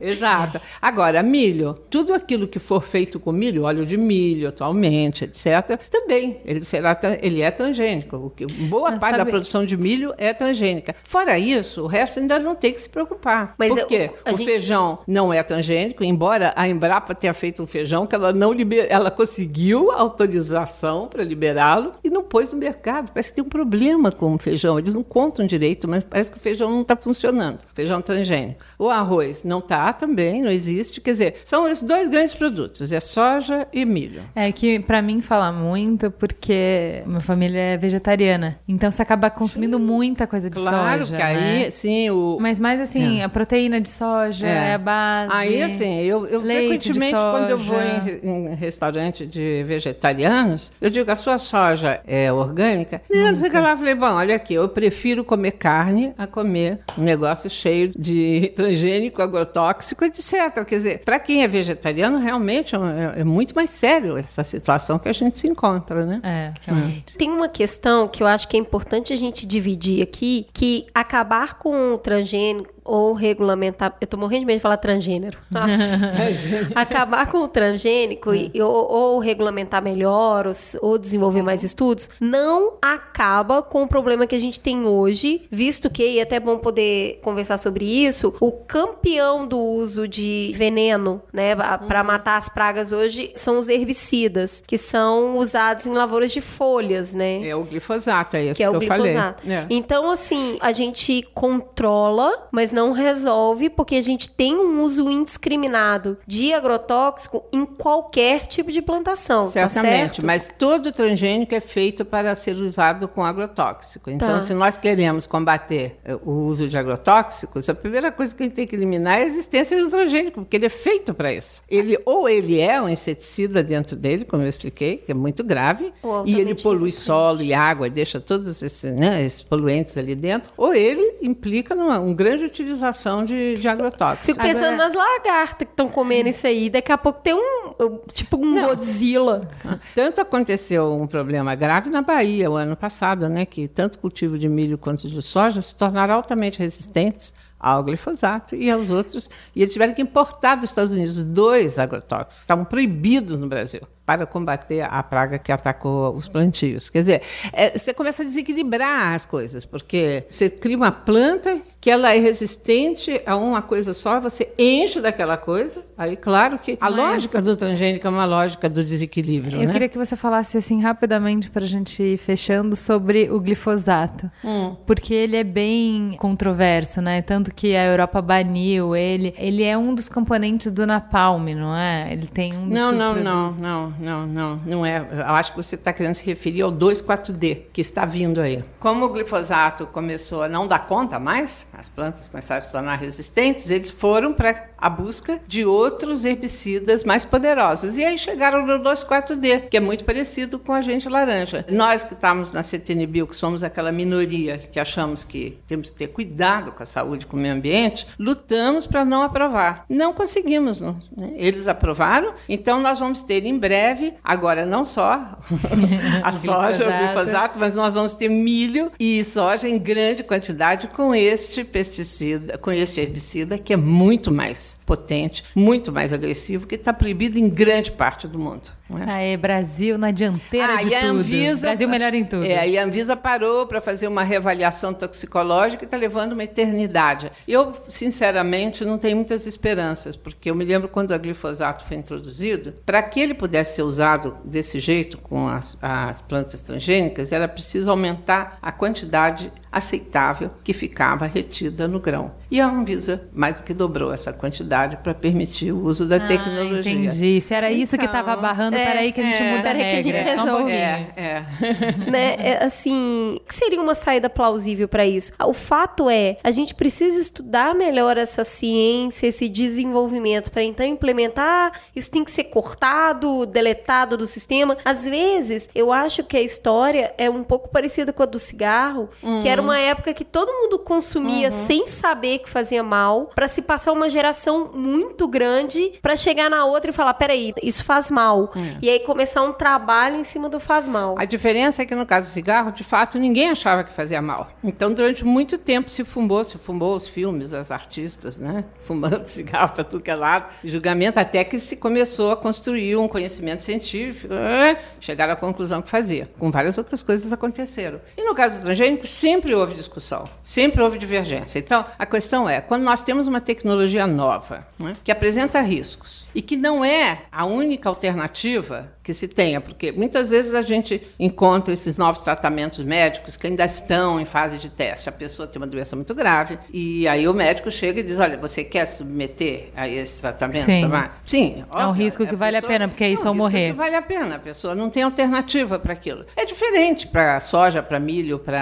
É, exato. Agora, milho, tudo aquilo que for feito com milho, óleo de milho atualmente, etc., também ele será ele é transgênico. O que- Boa Mas parte da sabe- produção de milho é transgênica. Fora isso, o resto ainda não tem que se preocupar. Mas Por eu- quê? a o gente- feijão não é transgênico, embora a Embrapa tenha feito um feijão que ela não liber... ela conseguiu autorização para liberá-lo e não pôs no mercado. Parece que tem um problema com o feijão. Eles não contam direito, mas parece que o feijão não está funcionando. Feijão transgênico. O arroz não está também, não existe. Quer dizer, são esses dois grandes produtos: é soja e milho. É que pra mim fala muito porque minha família é vegetariana. Então você acaba consumindo muita coisa de Claro soja. que aí, né? sim, o. Mas mais assim, a proteína de soja é, É. a base. Aí, assim, eu, eu frequentemente, quando eu vou em, em restaurante de vegetarianos, eu digo, a sua soja é orgânica? Não, não sei o que lá. Eu falei, bom, olha aqui, eu prefiro comer carne a comer um negócio cheio de transgênico, agrotóxico, etc. Quer dizer, para quem é vegetariano, realmente é, é- é muito mais sério essa situação que a gente se encontra, né? É, realmente. Tem uma questão que eu acho que é importante a gente dividir aqui, que acabar com o transgênico ou regulamentar, eu tô morrendo de medo de falar transgênero. acabar com o transgênico e, ou, ou regulamentar melhor ou, ou desenvolver mais estudos, não acaba com o problema que a gente tem hoje, visto que, e é até bom poder conversar sobre isso, o campeão do uso de veneno, né, para matar as pragas hoje são os herbicidas, que são usados em lavouras de folhas, né? É o glifosato, é esse que é o eu glifosato. falei. É. Então, assim, a gente controla, mas não resolve, porque a gente tem um uso indiscriminado de agrotóxico em qualquer tipo de plantação. tá Certamente, certo? mas todo transgênico é feito para ser usado com agrotóxico. Então, Tá. se nós queremos combater eh, o uso de agrotóxicos, a primeira coisa que a gente tem que eliminar é a existência do transgênico, porque ele é feito para isso. Ele ou ele é um inseticida dentro dele, como eu expliquei, que é muito grave, Ou e ele polui resistente. solo e água, deixa todos esses, né, esses poluentes ali dentro, ou ele implica numa uma grande utilização de, de agrotóxicos. Fico pensando Agora- nas lagartas que estão comendo isso aí. Daqui a pouco tem um, tipo, um Godzilla. Tanto aconteceu um problema grave na Bahia o ano passado, né, que tanto cultivo de milho quanto de soja se tornaram altamente resistentes ao glifosato e aos outros, e eles tiveram que importar dos Estados Unidos dois agrotóxicos que estavam proibidos no Brasil para combater a praga que atacou os plantios. Quer dizer, é, você começa a desequilibrar as coisas, porque você cria uma planta que ela é resistente a uma coisa só, você enche daquela coisa, aí claro que a Mas- lógica do transgênico é uma lógica do desequilíbrio, Eu né? queria que você falasse assim rapidamente pra gente ir fechando sobre o glifosato. Hum. Porque ele é bem controverso, né? Tanto que a Europa baniu ele. Ele é um dos componentes do napalm, não é? Ele tem um dos Não, não, não, subprodutos. não, não, não, não é. Eu acho que você está querendo se referir ao 2,4-D, que está vindo aí. Como o glifosato começou a não dar conta mais, as plantas começaram a se tornar resistentes, eles foram para a busca de outros herbicidas mais poderosos. E aí chegaram no 2,4-D, que é muito parecido com o agente laranja. Nós que estamos na CTNBio, que somos aquela minoria que achamos que temos que ter cuidado com a saúde, com o meio ambiente, lutamos para não aprovar. Não conseguimos. Não, né? Eles aprovaram, então nós vamos ter em breve, agora não só a soja, o glifosato, mas nós vamos ter milho e soja em grande quantidade com este pesticida, com este herbicida que é muito mais potente, muito mais agressivo, que está proibido em grande parte do mundo. não é? Aê, Brasil na dianteira Ah, de tudo. Anvisa- Brasil melhor em tudo. É, e a Anvisa parou para fazer uma reavaliação toxicológica e está levando uma eternidade. Eu, sinceramente, não tenho muitas esperanças, porque eu me lembro quando o glifosato foi introduzido, para que ele pudesse ser usado desse jeito com as, as plantas transgênicas, era preciso aumentar a quantidade aceitável que ficava retida no grão. E a Anvisa mais do que dobrou essa quantidade para permitir o uso da Ah, tecnologia. entendi. Se era isso que Então, estava barrando, é, peraí que a gente é, muda a peraí que a regra. gente resolve. É, é. né? É, assim, o que seria uma saída plausível para isso? O fato é, a gente precisa precisa estudar melhor essa ciência, esse desenvolvimento para então implementar. Isso tem que ser cortado, deletado do sistema. Às vezes, eu acho que a história é um pouco parecida com a do cigarro, que era uma época que todo mundo consumia sem saber que fazia mal, para se passar uma geração muito grande para chegar na outra e falar, peraí, isso faz mal. E aí começar um trabalho em cima do faz mal. A diferença é que no caso do cigarro, de fato, ninguém achava que fazia mal. Então, durante muito tempo se fumou, se fumou os filmes, as artistas, né? Fumando cigarro para tudo que é lado. Julgamento até que se começou a construir um conhecimento científico, é, chegaram à conclusão que fazia. Com várias outras coisas aconteceram. E no caso dos transgênicos, sempre houve discussão, sempre houve divergência. Então, a questão é, quando nós temos uma tecnologia nova, né, que apresenta riscos, e que não é a única alternativa que se tenha, porque muitas vezes a gente encontra esses novos tratamentos médicos que ainda estão em fase de teste. A pessoa tem uma doença muito grave e aí o médico chega e diz: Olha, você quer submeter a esse tratamento? Sim. Sim, É um óbvio, risco que vale a pena, porque aí é só um risco morrer. que vale a pena. A pessoa não tem alternativa para aquilo. É diferente para soja, para milho, para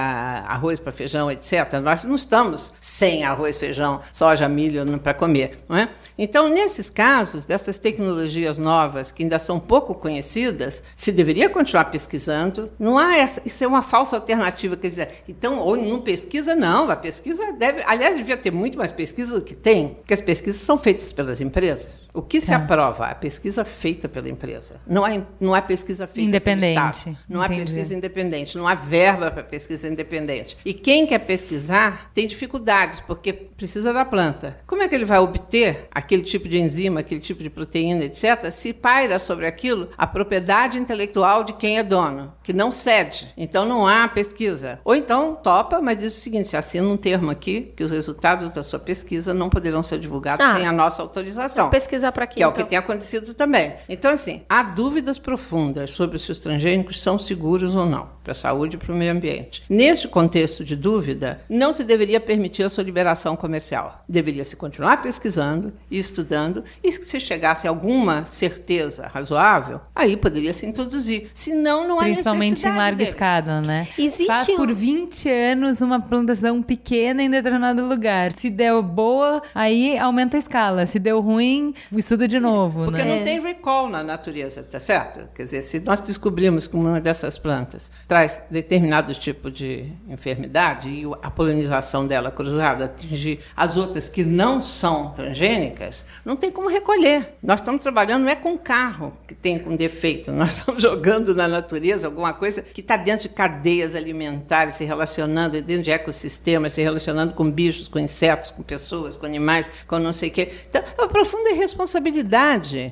arroz, para feijão, etc. Nós não estamos sem arroz, feijão, soja, milho para comer, não é? Então, nesses casos, dessas tecnologias novas que ainda são pouco conhecidas, se deveria continuar pesquisando. Não há essa, isso é uma falsa alternativa, quer dizer, então, ou não pesquisa, não, a pesquisa deve, aliás, devia ter muito mais pesquisa do que tem, porque as pesquisas são feitas pelas empresas. O que se Tá. aprova? A pesquisa feita pela empresa. Não há, não há pesquisa feita Independente, pelo Estado. Não há entendi. pesquisa independente, não há verba para pesquisa independente. E quem quer pesquisar tem dificuldades, porque precisa da planta. Como é que ele vai obter aquele tipo de enzima, aquele tipo de proteína, etc., se paira sobre aquilo a propriedade intelectual de quem é dono, que não cede. Então não há pesquisa. Ou então topa, mas diz o seguinte: se assina um termo aqui que os resultados da sua pesquisa não poderão ser divulgados Ah. sem a nossa autorização. Pesquisar para quê? Que é o então? que tem acontecido também. Então, assim, há dúvidas profundas sobre se os transgênicos são seguros ou não para a saúde e para o meio ambiente. Neste contexto de dúvida, não se deveria permitir a sua liberação comercial. Deveria se continuar pesquisando e estudando, e se chegasse a alguma certeza razoável, aí poderia se introduzir. Senão, não há Principalmente em larga deles. escala, né? Existe Faz um- por 20 anos uma plantação pequena em determinado lugar. Se deu boa, aí aumenta a escala. Se deu ruim, estuda de novo, Porque né? não tem recall na natureza, tá certo? Quer dizer, se nós descobrimos que uma dessas plantas traz determinado tipo de enfermidade e a polinização dela cruzada atingir as outras que não são transgênicas, não tem como recolher. Nós estamos trabalhando não é com carro que tem com defeito, nós estamos jogando na natureza alguma coisa que está dentro de cadeias alimentares, se relacionando dentro de ecossistemas, se relacionando com bichos, com insetos, com pessoas, com animais, com não sei o quê. Então, é uma profunda irresponsabilidade.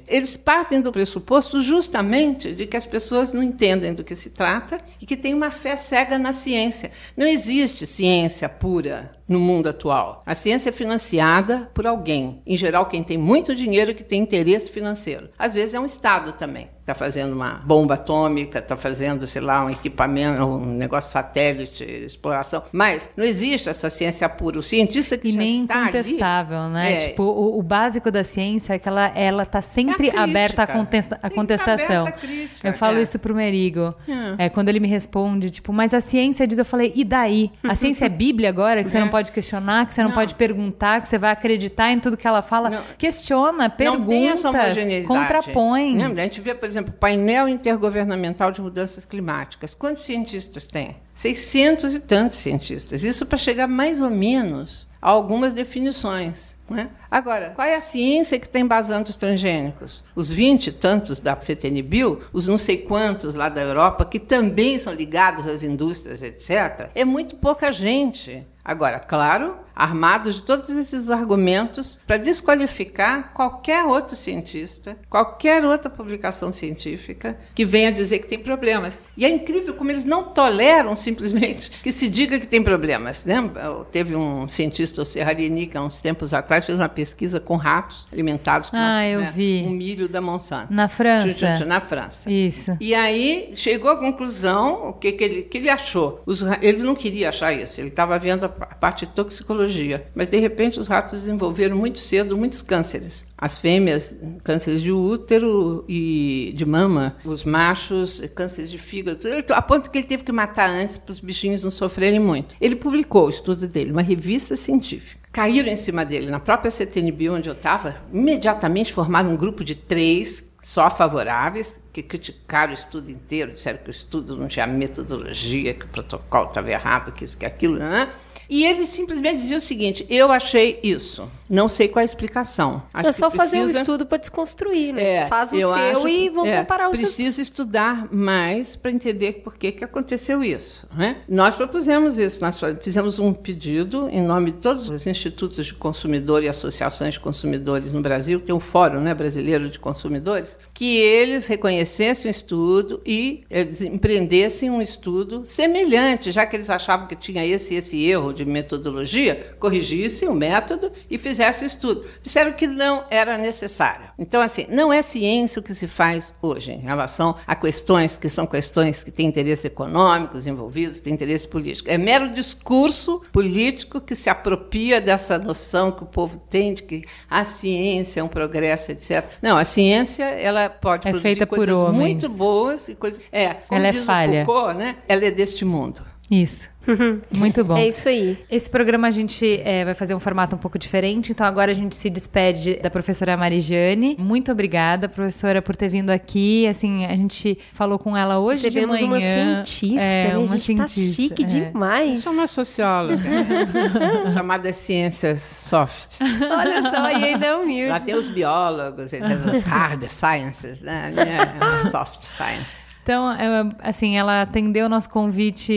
Eles partem do pressuposto justamente de que as pessoas não entendem do que se trata e que têm uma fé cega na ciência. Não existe ciência pura no mundo atual. A ciência é financiada por alguém, em geral quem tem muito dinheiro que tem interesse financeiro. Às vezes é um Estado também. Está fazendo uma bomba atômica, está fazendo, sei lá, um equipamento, um negócio satélite, exploração. Mas não existe essa ciência pura. O cientista que E já nem está ali, incontestável, né? É. Tipo, o, o básico da ciência é que ela, ela tá sempre É a crítica. aberta à, contesta- contestação. aberta à crítica, eu falo é. isso pro Merigo. É, quando ele me responde, tipo, mas a ciência diz, eu falei, e daí? A ciência é Bíblia agora, que você não pode questionar, que você não, Não. pode perguntar, que você vai acreditar em tudo que ela fala. Não. Questiona, pergunta, não tem essa homogeneidade. contrapõe. Né? A gente vê, por exemplo, o painel intergovernamental de mudanças climáticas. Quantos cientistas tem? 600 e tantos cientistas. Isso para chegar mais ou menos a algumas definições. né? Agora, qual é a ciência que está embasando os transgênicos? Os 20 e tantos da CTNBio, os não sei quantos lá da Europa, que também são ligados às indústrias, etc., é muito pouca gente. Agora, claro, armados de todos esses argumentos para desqualificar qualquer outro cientista, qualquer outra publicação científica que venha dizer que tem problemas. E é incrível como eles não toleram simplesmente que se diga que tem problemas. Né? Teve um cientista, o Serrarini, que há uns tempos atrás fez uma pesquisa com ratos alimentados com Ah, uma- eu né, vi. um milho da Monsanto. Na França. Na França. Isso. E aí chegou à conclusão, o que, que, ele, que ele achou? Os, ele não queria achar isso, ele estava vendo a, pa- a parte de toxicologia. Mas, de repente, os ratos desenvolveram muito cedo muitos cânceres. As fêmeas, cânceres de útero e de mama. Os machos, cânceres de fígado. tudo. Ele- a ponto que ele teve que matar antes para os bichinhos não sofrerem muito. Ele publicou o estudo dele, uma revista científica. Caíram em cima dele na própria CTNB, onde eu estava, imediatamente formaram um grupo de três só favoráveis, que criticaram o estudo inteiro, disseram que o estudo não tinha metodologia, que o protocolo estava errado, que isso, que aquilo, né? E ele simplesmente dizia o seguinte: eu achei isso. Não sei qual é a explicação. Acho é só fazer um estudo para desconstruir, né? É, Faz o eu seu acho- e vamos é, comparar os seus. Precisa estudar mais para entender por que, que aconteceu isso. Né? Nós propusemos isso, nós fizemos um pedido em nome de todos os institutos de consumidor e associações de consumidores no Brasil, tem um fórum né, brasileiro de consumidores, que eles reconhecessem o estudo e eles empreendessem um estudo semelhante, já que eles achavam que tinha esse esse erro de metodologia, corrigissem o método e fizessem o estudo. Disseram que não era necessário. Então, assim, não é ciência o que se faz hoje em relação a questões que são questões que têm interesses econômicos envolvidos, que têm interesse político. É mero discurso político que se apropria dessa noção que o povo tem de que a ciência é um progresso, etc. Não, a ciência ela pode É produzir coisas muito boas e coisas. É, como Ela é diz o falha. Foucault, né? Ela é deste mundo. Isso. Muito bom. É isso aí. Esse programa a gente é, vai fazer um formato um pouco diferente, então agora a gente se despede da professora Marijane. Muito obrigada, professora, por ter vindo aqui. Assim, a gente falou com ela hoje Recebemos de uma manhã. cientista, é, né? A uma gente tá cientista, chique é. demais. Sou uma socióloga, chamada Ciências Soft. Olha só, e ainda é humilde. Lá tem os biólogos, tem os hard sciences, né? A é uma soft science. Então, é, assim, ela atendeu o nosso convite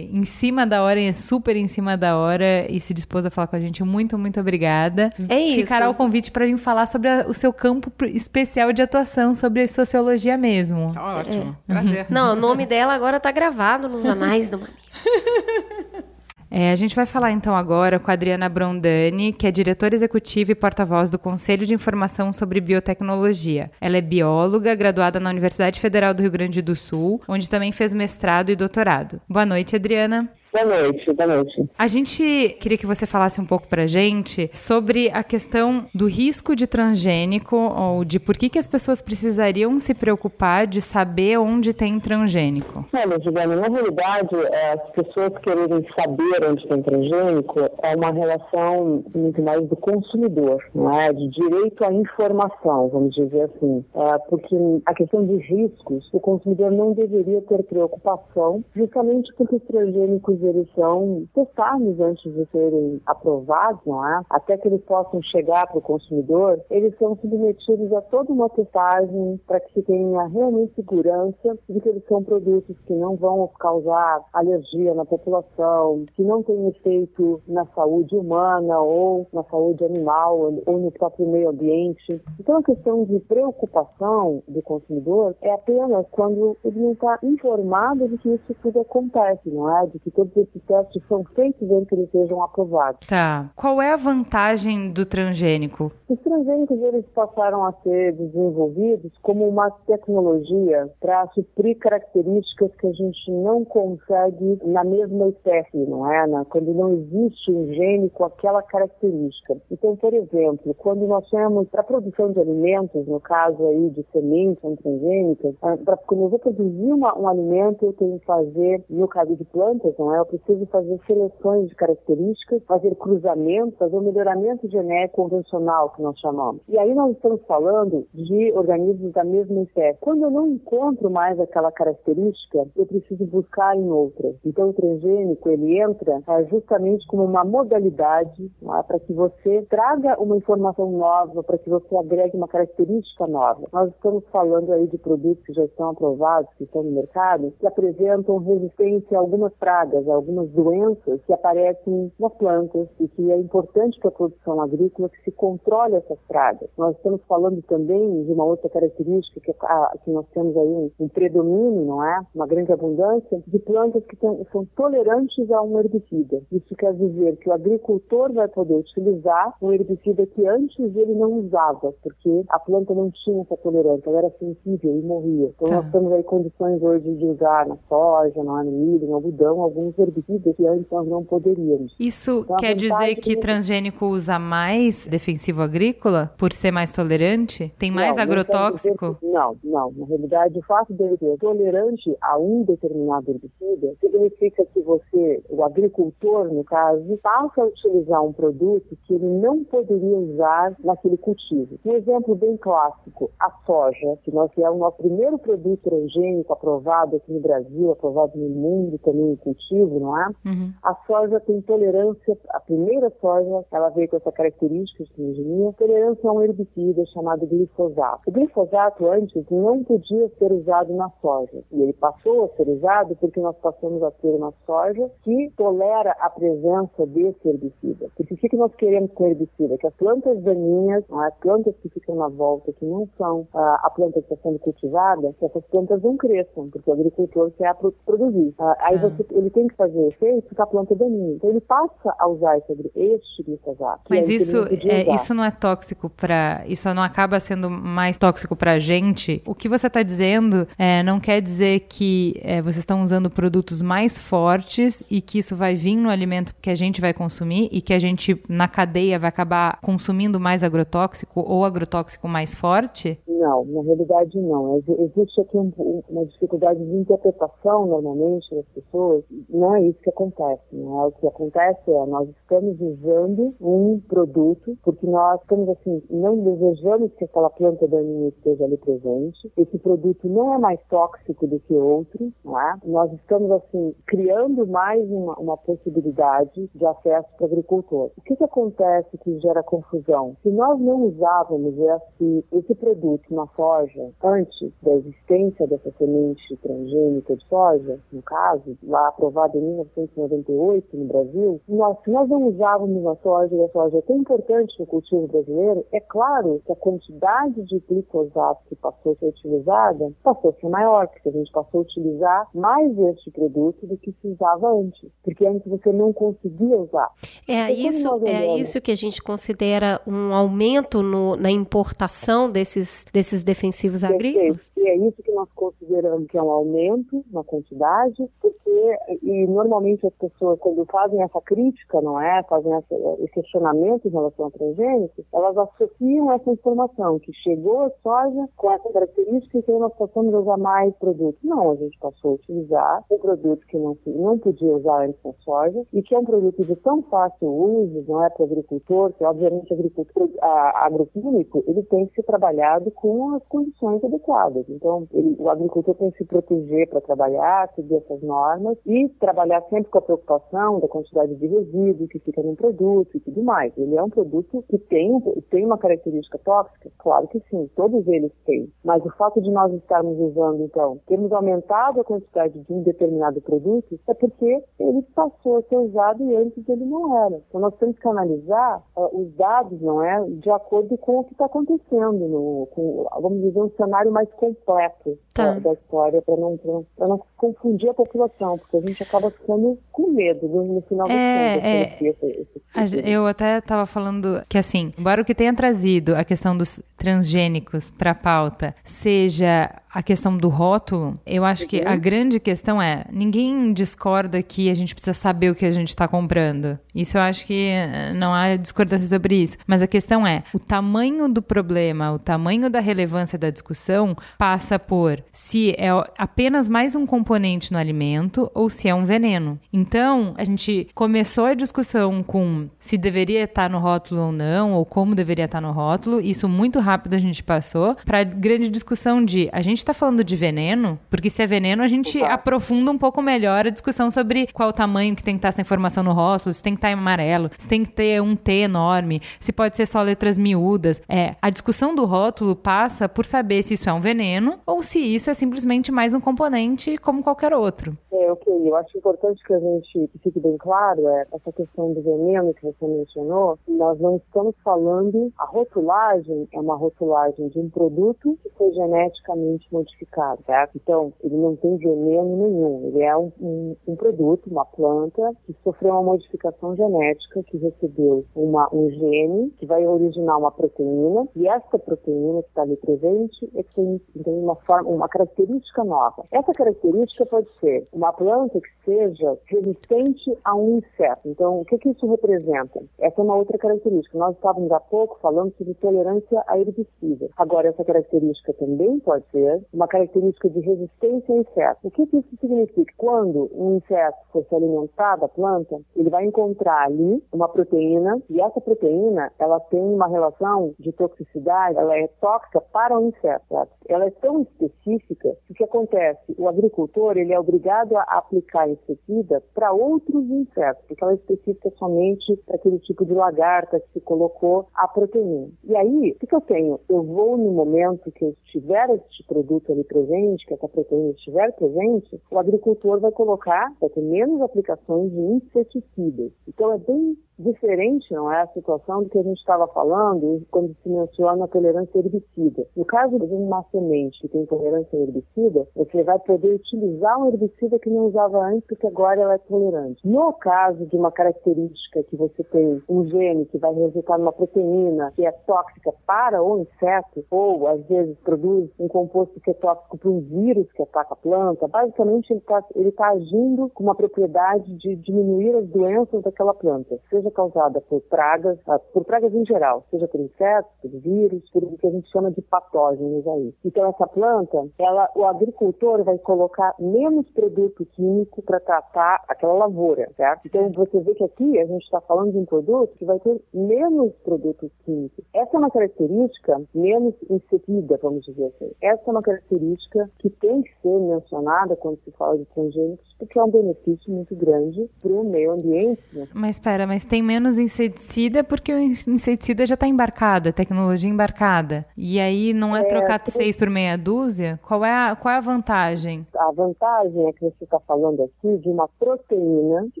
em cima da hora, e super em cima da hora, e se dispôs a falar com a gente. Muito, muito obrigada. É isso. Ficará o convite para vir falar sobre a- o seu campo especial de atuação, sobre a sociologia mesmo. Tá ótimo, prazer. Não, o nome dela agora tá gravado nos anais do Mamilo. É, a gente vai falar então agora com a Adriana Brondani, que é diretora executiva e porta-voz do Conselho de Informação sobre Biotecnologia. Ela é bióloga, graduada na Universidade Federal do Rio Grande do Sul, onde também fez mestrado e doutorado. Boa noite, Adriana. Boa noite, boa noite. A gente queria que você falasse um pouco pra gente sobre a questão do risco de transgênico ou de por que, que as pessoas precisariam se preocupar de saber onde tem transgênico. Olha, Juliana, na realidade, eh, as pessoas quererem saber onde tem transgênico é uma relação muito mais do consumidor, não é? De direito à informação, vamos dizer assim. É, porque a questão de riscos, o consumidor não deveria ter preocupação, justamente porque os transgênicos eles são testados antes de serem aprovados, não é? Até que eles possam chegar para o consumidor, eles são submetidos a toda uma testagem para que se tenha realmente segurança de que eles são produtos que não vão causar alergia na população, que não têm efeito na saúde humana ou na saúde animal ou no próprio meio ambiente. Então a questão de preocupação do consumidor é apenas quando ele não está informado de que isso tudo acontece, não é? De que todos esses testes são feitos antes que eles sejam aprovados. Tá. Qual é a vantagem do transgênico? Os transgênicos eles passaram a ser desenvolvidos como uma tecnologia para suprir características que a gente não consegue na mesma espécie, não é? Na- quando não existe um gene com aquela característica. Então, por exemplo, quando nós temos para produção de alimentos, no caso aí de sementes transgênicas, ah, pra, quando eu vou produzir uma- um alimento, eu tenho que fazer, no caso de plantas, não é? Eu preciso fazer seleções de características, fazer cruzamentos, fazer um melhoramento genético convencional, que nós chamamos. E aí nós estamos falando de organismos da mesma espécie. Quando eu não encontro mais aquela característica, eu preciso buscar em outras. Então o transgênico, ele entra ah, justamente como uma modalidade é? para que você traga uma informação nova, para que você agregue uma característica nova. Nós estamos falando aí de produtos que já estão aprovados, que estão no mercado, que apresentam resistência a algumas pragas, algumas doenças que aparecem nas plantas e que é importante para a produção agrícola que se controle essas pragas. Nós estamos falando também de uma outra característica que, é a- que nós temos aí um, um predomínio, não é? Uma grande abundância de plantas que são tolerantes a um herbicida. Isso quer dizer que o agricultor vai poder utilizar um herbicida que antes ele não usava, porque a planta não tinha essa tolerância, ela era sensível e morria. Então Tá. nós temos aí condições hoje de usar na soja, no milho, no algodão, alguns herbicidas antes nós não poderíamos. Isso Então, quer dizer que transgênico usa mais defensivo agrícola por ser mais tolerante? Tem mais Não, agrotóxico? Não, não. Na realidade, o fato dele ser tolerante a um determinado herbicida significa que você, o agricultor, no caso, passa a utilizar um produto que ele não poderia usar naquele cultivo. Um exemplo bem clássico, a soja, que nós é o nosso primeiro produto transgênico aprovado aqui no Brasil, aprovado no mundo também em cultivo, não é? Uhum. A soja tem tolerância, a primeira soja, ela veio com essa característica de transgenia, tolerância a um herbicida chamado glifosato. O glifosato antes não podia ser usado na soja, e ele passou a ser usado porque nós passamos a ter uma soja que tolera a presença desse herbicida. Porque o que nós queremos com herbicida? Que as plantas daninhas, é? as plantas que ficam na volta, que não são ah, a planta que está sendo cultivada, que essas plantas não cresçam, porque o agricultor quer pro- produzir. Ah, aí Tá. você, ele tem que fazer efeito com a planta daninha. Então ele passa a usar esse, este glifosato. Mas isso, é, isso não é tóxico para. Isso não acaba sendo mais tóxico pra gente. O que você está dizendo é, não quer dizer que é, vocês estão usando produtos mais fortes e que isso vai vir no alimento que a gente vai consumir e que a gente, na cadeia, vai acabar consumindo mais agrotóxico ou agrotóxico mais forte? Não, na realidade não. Ex- Existe aqui um- uma dificuldade de interpretação, normalmente, das pessoas. Não é isso que acontece. Né? O que acontece é nós estamos usando um produto porque nós estamos, assim, não desejamos que aquela planta daninha esteja ali presente. Esse produto não é mais tóxico do que outro, não é? Nós estamos, assim, criando mais uma, uma possibilidade de acesso para o agricultor. O que, que acontece que gera confusão? Se nós não usávamos esse, esse produto na soja antes da existência dessa semente transgênica de soja, no caso, lá aprovada em 1998 no Brasil, nós, se nós não usávamos na soja e a soja é tão importante no cultivo brasileiro, é claro que a quantidade de glifosato que passou a ser utilizada passou a ser maior, porque a gente passou a utilizar mais este produto do que se usava antes, porque antes você não conseguia usar. É E como isso, é olhamos? isso que a gente considera um aumento no- na importação desses, desses defensivos agrícolas? E é isso que nós consideramos que é um aumento na quantidade, porque normalmente as pessoas quando fazem essa crítica, não é, fazem esse questionamento em relação ao transgênico, elas associam essa informação que chegou a soja com essa característica e que nós passamos a usar mais produtos. Não, a gente passou a utilizar um produto que não, não podia usar antes na soja e que é um produto de tão fácil uso, não é para o agricultor, que obviamente agricultor a- agroquímico ele tem que ser trabalhado com as condições adequadas. Então, ele- o agricultor tem que se proteger para trabalhar, seguir essas normas e trabalhar sempre com a preocupação da quantidade de resíduo que fica no produto e tudo mais. Ele é um produto que tem, tem uma característica tóxica? Claro que sim, todos eles têm. Mas o fato de nós estarmos usando, então, termos aumentado a quantidade de um determinado produto, é porque ele passou a ser usado e antes ele não era. Então nós temos que analisar ah, os dados, não é, de acordo com o que está acontecendo, no, com, vamos dizer, um cenário mais completo Tá. da, da história, para não, pra não, pra não confundir a população, porque a gente acaba ficando com medo no, no final das É, contas. é. esse- esse- Eu até estava falando que, assim, embora o que tenha trazido a questão dos transgênicos para a pauta seja a questão do rótulo, eu acho que a grande questão é: ninguém discorda que a gente precisa saber o que a gente está comprando. Isso eu acho que eh, não há discordância sobre isso. Mas a questão é: o tamanho do problema, o tamanho da relevância da discussão passa por se é apenas mais um componente no alimento ou se é um veneno. Então, a gente começou a discussão com se deveria estar no rótulo ou não, ou como deveria estar no rótulo. Isso muito rápido a gente passou para grande discussão de a gente está falando de veneno, porque se é veneno a gente aprofunda um pouco melhor a discussão sobre qual o tamanho que tem que estar essa informação no rótulo, se tem que estar em amarelo, se tem que ter um T enorme, se pode ser só letras miúdas. É, a discussão do rótulo passa por saber se isso é um veneno ou se isso é simplesmente mais um componente como qualquer outro. É, ok. Eu acho importante que a gente que fique bem claro é essa questão do veneno que você mencionou. Nós não estamos falando a rotulagem é uma rotulagem de um produto que foi geneticamente modificado, certo? Então, ele não tem veneno nenhum. Ele é um, um, um produto, uma planta, que sofreu uma modificação genética, que recebeu uma, um gene que vai originar uma proteína, e essa proteína que está ali presente é que tem, tem uma, forma, uma característica nova. Essa característica pode ser uma planta que seja resistente a um inseto. Então, o que, que isso representa? Essa é uma outra característica. Nós estávamos há pouco falando sobre tolerância a herbicidas. Agora, essa característica também pode ser uma característica de resistência a insetos. O que, que isso significa? Quando um inseto for se alimentar da planta, ele vai encontrar ali uma proteína e essa proteína ela tem uma relação de toxicidade, ela é tóxica para o inseto. Ela é tão específica que o que acontece? O agricultor ele é obrigado a aplicar inseticida para outros insetos, porque ela é específica somente para aquele tipo de lagarta que se colocou a proteína. E aí, o que, eu tenho? Eu vou no momento que eu tiver este produto ali presente, que essa proteína estiver presente, o agricultor vai colocar, vai ter menos aplicações de inseticidas. Então é bem diferente, não é, a situação do que a gente estava falando quando se menciona a tolerância herbicida. No caso de uma semente que tem tolerância herbicida, você vai poder utilizar um herbicida que não usava antes, porque agora ela é tolerante. No caso de uma característica que você tem um gene que vai resultar numa proteína que é tóxica para o inseto, ou às vezes produz um composto que é tóxico para um vírus que ataca a planta, basicamente ele está ele tá agindo com uma propriedade de diminuir as doenças daquela planta, seja causada por pragas, ah, por pragas em geral, seja por insetos, por vírus, por o que a gente chama de patógenos aí. Então essa planta, ela, o agricultor vai colocar menos produto químico para tratar aquela lavoura, certo? Então você vê que aqui a gente está falando de um produto que vai ter menos produtos químicos. Essa é uma característica menos inseticida, vamos dizer assim. Essa é uma característica que tem que ser mencionada quando se fala de transgênicos, porque é um benefício muito grande para o meio ambiente. Né? Mas espera, mas tem menos inseticida porque o inseticida já está embarcado, a tecnologia embarcada. E aí não é, é trocar seis por meia dúzia? Qual é, a, qual é a vantagem? A vantagem é que você está falando aqui de uma proteína que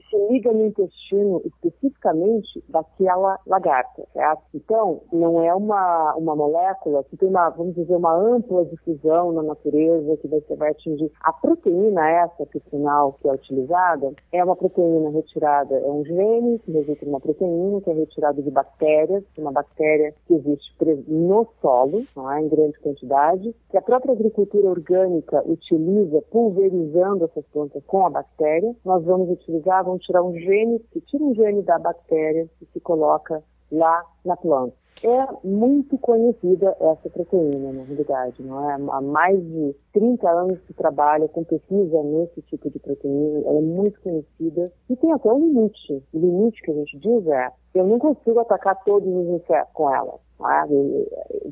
se liga no intestino especificamente daquela lagarta, certo? Então, não é uma, uma molécula que tem uma, vamos dizer, uma ampla difusão na natureza que você vai atingir. A proteína essa, que o sinal que é utilizada, é uma proteína retirada, é um gene que resulta de uma proteína que é retirada de bactérias, uma bactéria que existe no solo, é, em grande quantidade, que a própria agricultura orgânica utiliza pulverizando essas plantas com a bactéria. Nós vamos utilizar, vamos tirar um gene, que tira um gene da bactéria e se coloca lá na planta. É muito conhecida essa proteína, na realidade, não é? Há mais de 30 anos se trabalha com pesquisa nesse tipo de proteína, ela é muito conhecida e tem até um limite. O limite que a gente diz é, eu não consigo atacar todos os insetos com ela. Ah,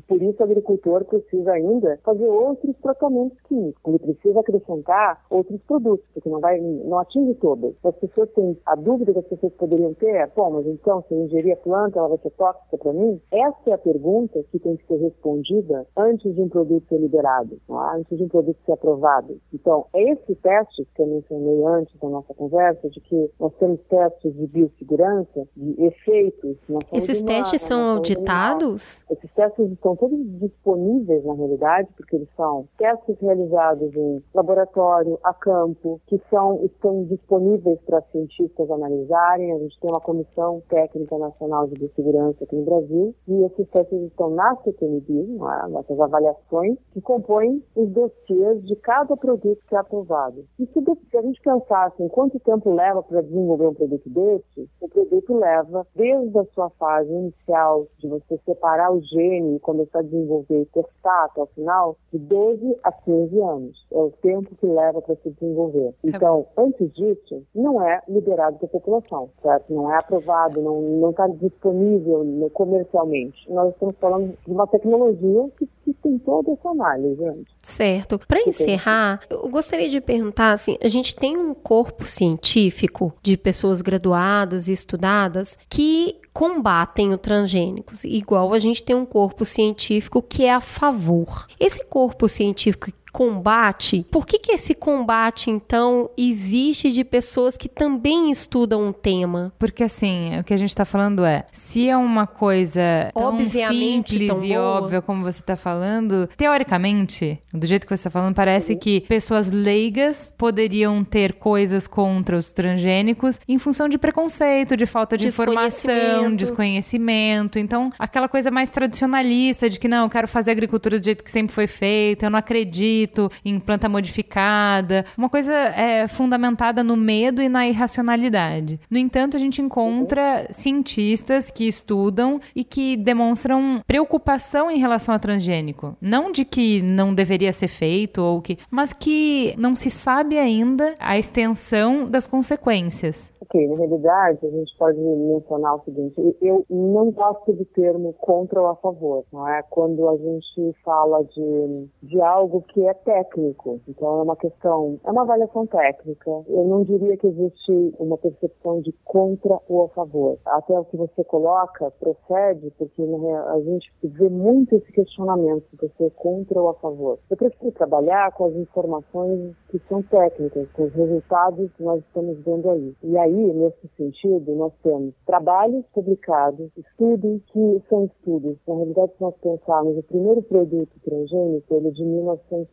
por isso o agricultor precisa ainda fazer outros tratamentos químicos. Ele precisa acrescentar outros produtos, porque não vai, não atinge todas. As pessoas têm a dúvida que as pessoas poderiam ter, é, pô, mas então se eu ingerir a planta, ela vai ser tóxica para mim? Essa é a pergunta que tem que ser respondida antes de um produto ser liberado, é? antes de um produto ser aprovado. Então, é esse teste que eu mencionei antes da nossa conversa, de que nós temos testes de biossegurança, de efeitos. Esses testes são auditados? Esses testes estão todos disponíveis na realidade, porque eles são testes realizados em laboratório, a campo, que são, estão disponíveis para cientistas analisarem. A gente tem uma comissão técnica nacional de biossegurança aqui no Brasil, e esses testes estão na CTNB, nessas avaliações, que compõem os dossiês de cada produto que é aprovado. E se, se a gente pensasse em quanto tempo leva para desenvolver um produto desse, o produto leva desde a sua fase inicial de você separar o gene e começar a desenvolver e testar até o final, de 12 a 15 anos. É o tempo que leva para se desenvolver. Tá então, antes disso, não é liberado para a população, certo? Não é aprovado, não está disponível comercialmente. Nós estamos falando de uma tecnologia que, que tem toda essa análise, gente. Certo. Para encerrar, eu gostaria de perguntar assim, a gente tem um corpo científico de pessoas graduadas e estudadas que combatem o transgênicos, igual a gente tem um corpo científico que é a favor. Esse corpo científico combate, por que, que esse combate, então, existe de pessoas que também estudam um tema? Porque assim, o que a gente tá falando é, se é uma coisa tão Obviamente simples tão e boa. óbvia como você tá falando, teoricamente, do jeito que você tá falando, parece que pessoas leigas poderiam ter coisas contra os transgênicos em função de preconceito, de falta de informação, Desconhecimento. desconhecimento. Então, aquela coisa mais tradicionalista de que não, eu quero fazer agricultura do jeito que sempre foi feita, eu não acredito em planta modificada. Uma coisa é fundamentada no medo e na irracionalidade. No entanto, a gente encontra cientistas que estudam e que demonstram preocupação em relação a transgênico. Não de que não deveria ser feito ou que, mas que não se sabe ainda a extensão das consequências. Ok, na realidade, a gente pode mencionar o seguinte: eu não gosto do termo contra ou a favor, não é? Quando a gente fala de, de algo que é técnico, então é uma questão, é uma avaliação técnica. Eu não diria que existe uma percepção de contra ou a favor. Até o que você coloca procede, porque a gente vê muito esse questionamento se você é contra ou a favor. Eu prefiro trabalhar com as informações que são técnicas, com os resultados que nós estamos vendo aí. E aí, nesse sentido, nós temos trabalhos publicados, estudos que são estudos. Na realidade, se nós pensarmos, o primeiro produto transgênico, ele é de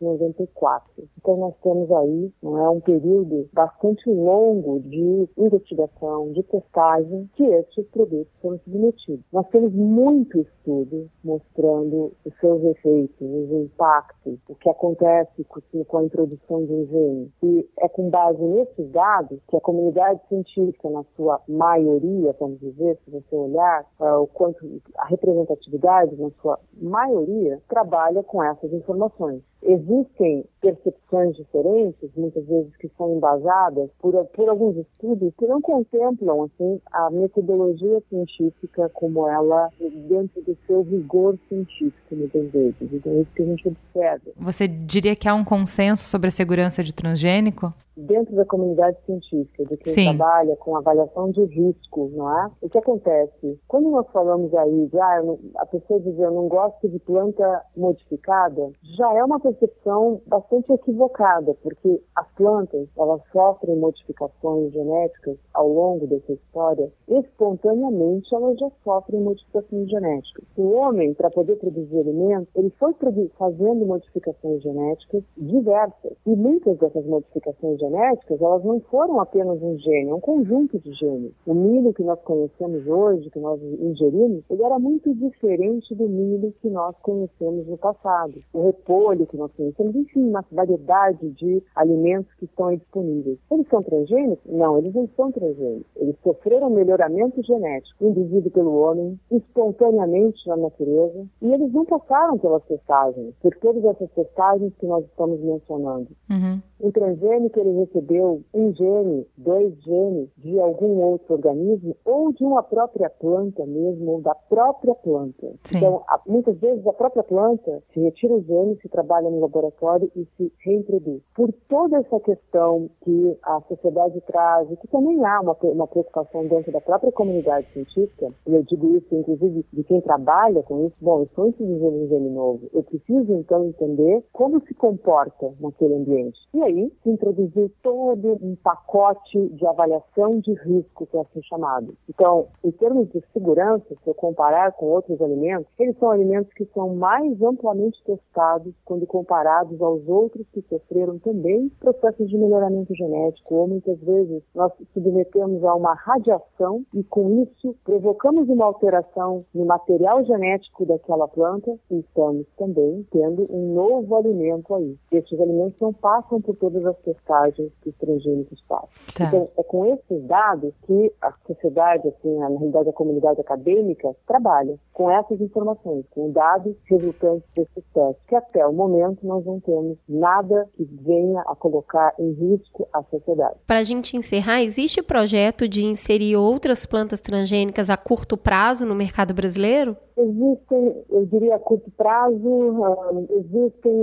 1994. Então, nós temos aí não é, um período bastante longo de investigação, de testagem, que estes produtos foram submetidos. Nós temos muito estudo mostrando os seus efeitos, os impactos, o que acontece com a introdução de um gene. E é com base nesses dados que a comunidade científica, na sua maioria, vamos dizer, se você olhar ah, o quanto a representatividade, na sua maioria, trabalha com essas informações. Existem percepções diferentes, muitas vezes que são embasadas por, por alguns estudos que não contemplam assim a metodologia científica como ela dentro do seu rigor científico muitas vezes. Então é isso que a gente observa Você diria que há um consenso sobre a segurança de transgênico? dentro da comunidade científica, de quem Sim. trabalha com avaliação de risco, não é? O que acontece? Quando nós falamos aí de, ah, não- a pessoa diz, eu não gosto de planta modificada, já é uma percepção bastante equivocada, porque as plantas, elas sofrem modificações genéticas ao longo dessa história, espontaneamente elas já sofrem modificações genéticas. O homem, para poder produzir alimentos, ele foi fazendo modificações genéticas diversas, e muitas dessas modificações genéticas, elas não foram apenas um gene, é um conjunto de genes. O milho que nós conhecemos hoje, que nós ingerimos, ele era muito diferente do milho que nós conhecemos no passado. O repolho que nós conhecemos, uma variedade de alimentos que estão aí disponíveis. Eles são transgênicos? Não, eles não são transgênicos. Eles sofreram melhoramento genético induzido pelo homem, espontaneamente na natureza, e eles não passaram pelas testagens, por todas essas testagens que nós estamos mencionando. Uhum. O transgênico ele recebeu um gene, dois genes de algum outro organismo ou de uma própria planta mesmo, ou da própria planta. Sim. Então, a- muitas vezes a própria planta se retira o gene, se trabalha no laboratório e se reintroduz. Por toda essa questão que a sociedade traz, e que também há uma, uma preocupação dentro da própria comunidade científica, e eu digo isso inclusive de quem trabalha com isso, bom, eu estou introduzindo um gene novo, eu preciso então entender como se comporta naquele ambiente. E aí se introduziu todo um pacote de avaliação de risco, que é assim chamado. Então, em termos de segurança, se eu comparar com outros alimentos, eles são alimentos que são mais amplamente testados quando comparados aos outros que sofreram também processos de melhoramento genético, ou muitas vezes nós submetemos a uma radiação e com isso provocamos uma alteração no material genético daquela planta e estamos também tendo um novo alimento aí. Estes alimentos não passam por todas as testagens que os transgênicos passam. Tá. Então, é com esses dados que a sociedade, assim, na realidade a comunidade acadêmica, trabalha com essas informações, com dados resultantes desses testes, que até o momento nós não temos nada que venha a colocar em risco a sociedade. Para a gente encerrar, existe projeto de inserir outras plantas transgênicas a curto prazo no mercado brasileiro? Existem, eu diria a curto prazo, um, existem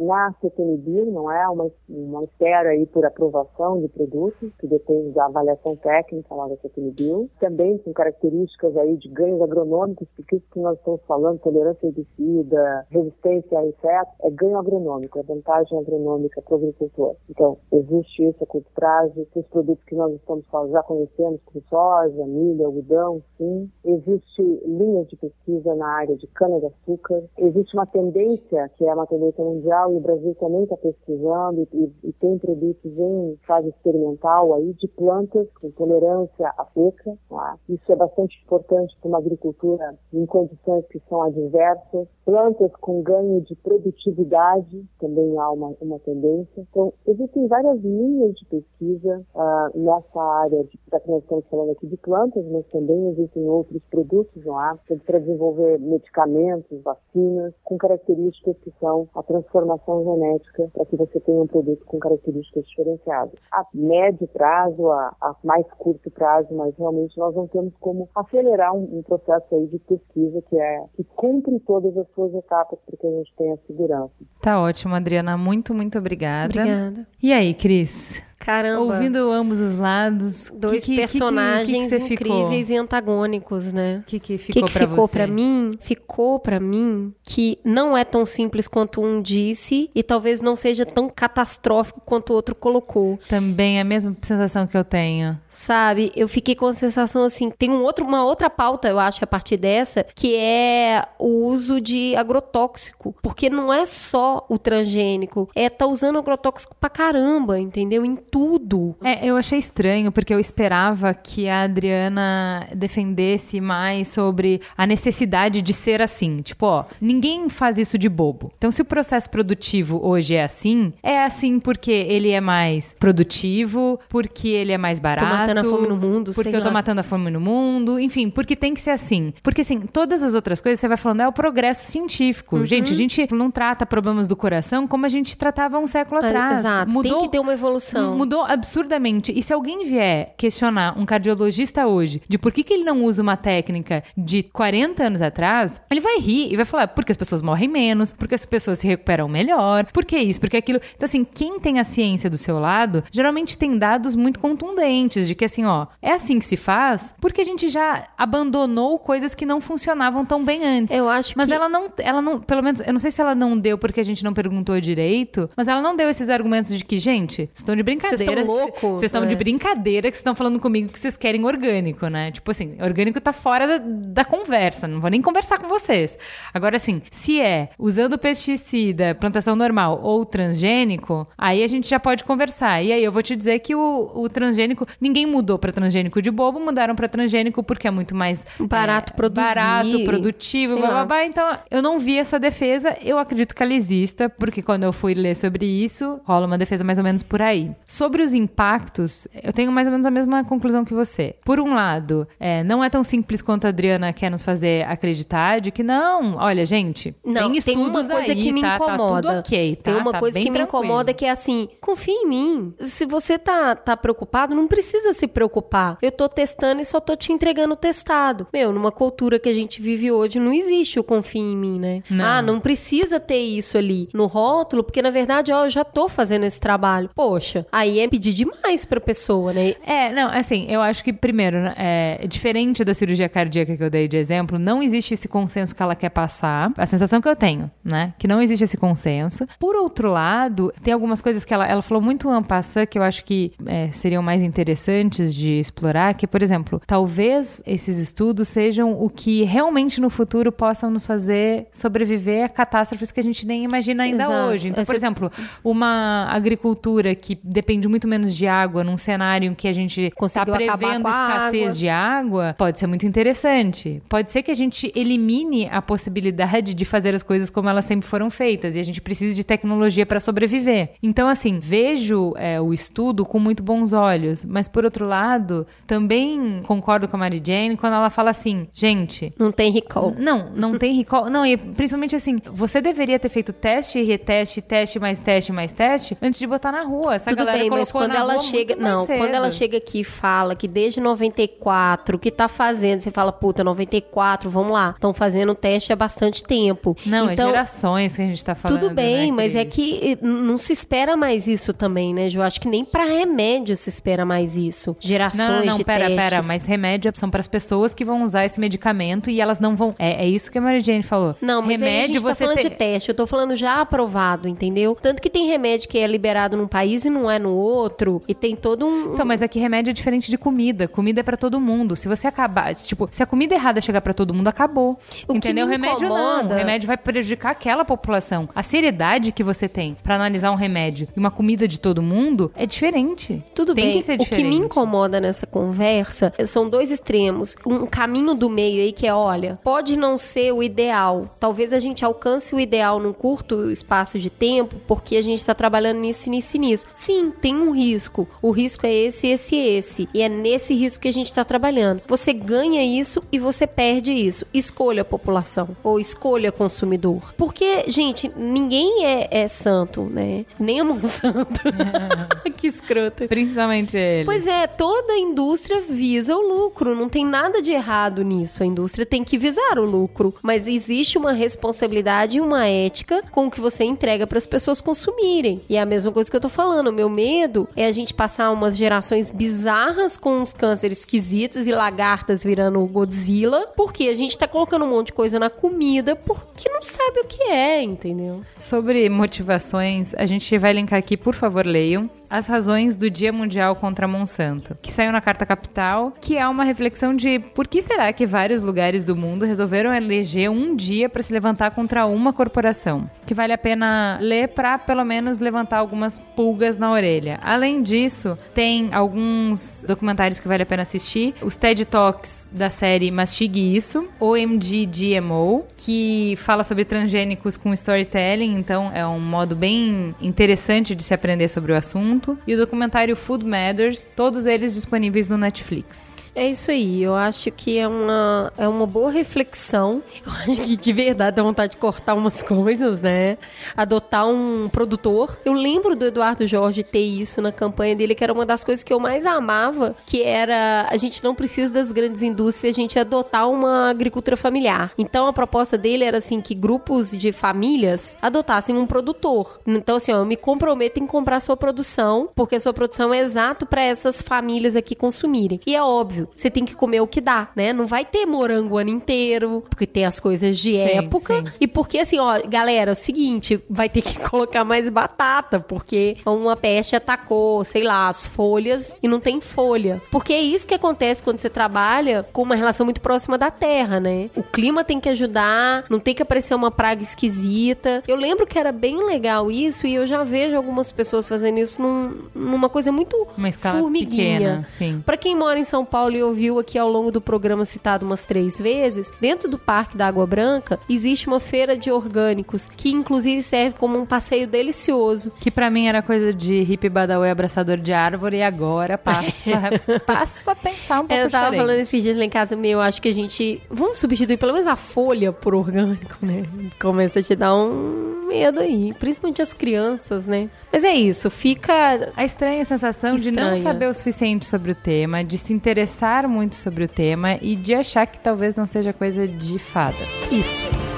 na, CTNBio, não é? Uma, uma espera aí por aprovação de produtos, que depende da avaliação técnica lá da CTNBio. Também com características aí de ganhos agronômicos, porque isso que nós estamos falando, tolerância herbicida, resistência a insetos, é ganho agronômico, é vantagem agronômica para o agricultor. Então, existe isso a curto prazo, os produtos que nós estamos já conhecemos, como soja, milho, algodão, sim. Existe linhas de pesquisa na área de cana-de-açúcar. Existe uma tendência, que é uma tendência mundial, e o Brasil também está pesquisando e, e, tem produtos em fase experimental aí de plantas com tolerância à seca. Tá? Isso é bastante importante para uma agricultura em condições que são adversas. Plantas com ganho de produtividade, também há uma, uma tendência. Então, existem várias linhas de pesquisa uh, nessa área de, que nós estamos falando aqui de plantas, mas também existem outros produtos no ar para desenvolver medicamentos, vacinas, com características que são a transformação genética para que você tenha um produto com características diferenciadas. A médio prazo, a, a mais curto prazo, mas realmente nós não temos como acelerar um, um processo aí de pesquisa que é que cumpre todas as suas etapas para que a gente tenha segurança. Tá ótimo, Adriana. Muito, muito obrigada. Obrigada. E aí, Cris? Caramba. Ouvindo ambos os lados, dois que, personagens que, que, incríveis ficou? e antagônicos, né? O que, que ficou que para ficou você? para mim? Ficou para mim que não é tão simples quanto um disse e talvez não seja tão catastrófico quanto o outro colocou. Também é a mesma sensação que eu tenho. Sabe, eu fiquei com a sensação assim, tem um outro, uma outra pauta, eu acho, a partir dessa, que é o uso de agrotóxico. Porque não é só o transgênico, é tá usando agrotóxico pra caramba, entendeu? Em tudo. É, eu achei estranho, porque eu esperava que a Adriana defendesse mais sobre a necessidade de ser assim. Tipo, ó, ninguém faz isso de bobo. Então, se o processo produtivo hoje é assim, é assim porque ele é mais produtivo, porque ele é mais barato. Matando a fome no mundo, Porque eu tô lá. matando a fome no mundo. Enfim, porque tem que ser assim. Porque, assim, todas as outras coisas você vai falando é o progresso científico. Uhum. Gente, a gente não trata problemas do coração como a gente tratava um século É, atrás. Exato, Mudou tem que ter uma evolução. Mudou absurdamente. E se alguém vier questionar um cardiologista hoje de por que, que ele não usa uma técnica de 40 anos atrás, ele vai rir e vai falar porque as pessoas morrem menos, porque as pessoas se recuperam melhor, porque isso, porque aquilo. Então, assim, quem tem a ciência do seu lado, geralmente tem dados muito contundentes de que, assim, ó, é assim que se faz porque a gente já abandonou coisas que não funcionavam tão bem antes. Eu acho Mas que... ela não, ela não, pelo menos, eu não sei se ela não deu porque a gente não perguntou direito, mas ela não deu esses argumentos de que, gente, vocês estão de brincadeira. Vocês estão loucos, Vocês estão né? de brincadeira que vocês estão falando comigo que vocês querem orgânico, né? Tipo assim, orgânico tá fora da, da conversa, não vou nem conversar com vocês. Agora, assim, se é usando pesticida, plantação normal ou transgênico, aí a gente já pode conversar. E aí eu vou te dizer que o, o transgênico, ninguém mudou pra transgênico de bobo, mudaram pra transgênico porque é muito mais Barato produzir, barato, produtivo, blá, blá, lá. blá. Então, eu não vi essa defesa. Eu acredito que ela exista, porque quando eu fui ler sobre isso, rola uma defesa mais ou menos por aí. Sobre os impactos, eu tenho mais ou menos a mesma conclusão que você. Por um lado, é, não é tão simples quanto a Adriana quer nos fazer acreditar de que não, olha, gente, Não, tem tem uma estudos coisa aí, que me tá, incomoda. Tá ok, tá? Tem uma Tá coisa que me tranquilo. incomoda que é assim, confia em mim. Se você tá, tá preocupado, não precisa se preocupar. Eu tô testando e só tô te entregando o testado. Meu, numa cultura que a gente vive hoje, não existe o confia em mim, né? Não. Ah, não precisa ter isso ali no rótulo, porque na verdade, ó, eu já tô fazendo esse trabalho. Poxa, aí é pedir demais pra pessoa, né? É, não, assim, eu acho que, primeiro, né, é, diferente da cirurgia cardíaca que eu dei de exemplo, não existe esse consenso que ela quer passar. A sensação que eu tenho, né? Que não existe esse consenso. Por outro lado, tem algumas coisas que ela, ela falou muito en passant que eu acho que é, seriam mais interessantes de explorar, que, por exemplo, talvez esses estudos sejam o que realmente no futuro possam nos fazer sobreviver a catástrofes que a gente nem imagina ainda Exato. hoje. Então, por Essa- exemplo, uma agricultura que depende muito menos de água num cenário em que a gente está prevendo escassez água. de água, pode ser muito interessante. Pode ser que a gente elimine a possibilidade de fazer as coisas como elas sempre foram feitas e a gente precisa de tecnologia para sobreviver. Então, assim, vejo é, o estudo com muito bons olhos, mas por outro lado, também concordo com a Mary Jane quando ela fala assim, gente, Não tem recall. não, não tem recall. Não, e principalmente assim, você deveria ter feito teste e reteste, teste mais teste mais teste, antes de botar na rua. Essa Tudo bem, mas quando ela chega. Não, quando ela chega aqui e fala que desde 94, que tá fazendo, você fala, puta, 94, vamos lá. Estão fazendo teste há bastante tempo. Não, então, é gerações que a gente tá falando. Tudo bem, né, mas é que eh, não se espera mais isso também, né, Ju? Acho que nem pra remédio se espera mais isso. Gerações Não, não, não, de pera, testes. pera, mas remédio são para as pessoas que vão usar esse medicamento e elas não vão. É, é isso que a Mary Jane falou. Não, mas aí a remédio gente tá você falando tem- de teste, eu tô falando já aprovado, entendeu? Tanto que tem remédio que é liberado num país e não é no outro, e tem todo um... Então, mas é que remédio é diferente de comida. Comida é pra todo mundo. Se você acabar, tipo, se a comida errada chegar pra todo mundo, acabou. O que Entendeu? me remédio não. incomoda- O remédio vai prejudicar aquela população. A seriedade que você tem pra analisar um remédio e uma comida de todo mundo é diferente. Tudo tem bem. que ser o que diferente. me incomoda nessa conversa são dois extremos. Um caminho do meio aí que é, olha, pode não ser o ideal. Talvez a gente alcance o ideal num curto espaço de tempo, porque a gente tá trabalhando nisso, nisso nisso. Sim, tem um risco. O risco é esse, esse e esse. E é nesse risco que a gente tá trabalhando. Você ganha isso e você perde isso. Escolha a população. Ou escolha consumidor. Porque, gente, ninguém é, é santo, né? Nem a Monsanto. que escroto. Principalmente ele. Pois é, toda indústria visa o lucro, não tem nada de errado nisso. A indústria tem que visar o lucro, mas existe uma responsabilidade e uma ética com o que você entrega para as pessoas consumirem. E é a mesma coisa que eu tô falando, o meu medo é a gente passar umas gerações bizarras com uns cânceres esquisitos e lagartas virando Godzilla, porque a gente tá colocando um monte de coisa na comida porque não sabe o que é, entendeu? Sobre motivações, a gente vai linkar aqui, por favor, leiam. As razões do Dia Mundial contra Monsanto, que saiu na Carta Capital, que é uma reflexão de por que será que vários lugares do mundo resolveram eleger um dia para se levantar contra uma corporação, que vale a pena ler para pelo menos levantar algumas pulgas na orelha. Além disso, tem alguns documentários que vale a pena assistir, os TED Talks da série Mastigue Isso, OMG GMO, que fala sobre transgênicos com storytelling, então é um modo bem interessante de se aprender sobre o assunto. E o documentário Food Matters, todos eles disponíveis no Netflix. É isso aí, eu acho que é uma, é uma boa reflexão. Eu acho que de verdade dá vontade de cortar umas coisas, né? Adotar um produtor. Eu lembro do Eduardo Jorge ter isso na campanha dele, que era uma das coisas que eu mais amava, que era a gente não precisa das grandes indústrias, a gente adotar uma agricultura familiar. Então a proposta dele era assim que grupos de famílias adotassem um produtor. Então assim, ó, eu me comprometo em comprar sua produção, porque a sua produção é exato para essas famílias aqui consumirem. E é óbvio, você tem que comer o que dá, né? Não vai ter morango o ano inteiro, porque tem as coisas de Sim, época. sim. E porque assim, ó, galera, é o seguinte, vai ter que colocar mais batata, porque uma peste atacou, sei lá, as folhas e não tem folha. Porque é isso que acontece quando você trabalha com uma relação muito próxima da terra, né? O clima tem que ajudar, não tem que aparecer uma praga esquisita. Eu lembro que era bem legal isso e eu já vejo algumas pessoas fazendo isso num- numa coisa muito Uma formiguinha. pequena, sim. Pra quem mora em São Paulo e ouviu aqui ao longo do programa citado umas três vezes, dentro do Parque da Água Branca existe uma feira de orgânicos que inclusive serve como um passeio delicioso. Que pra mim era coisa de hippie badawi abraçador de árvore e agora passa, passa a pensar um pouco Eu tava diferente. falando esses dias lá em casa, meu, acho que a gente. Vamos substituir pelo menos a folha por orgânico, né? Começa a te dar um medo aí. Principalmente as crianças, né? Mas é isso, fica. A estranha sensação de não Estranha. saber o suficiente sobre o tema, de se interessar muito sobre o tema e de achar que talvez não seja coisa de fada. Isso.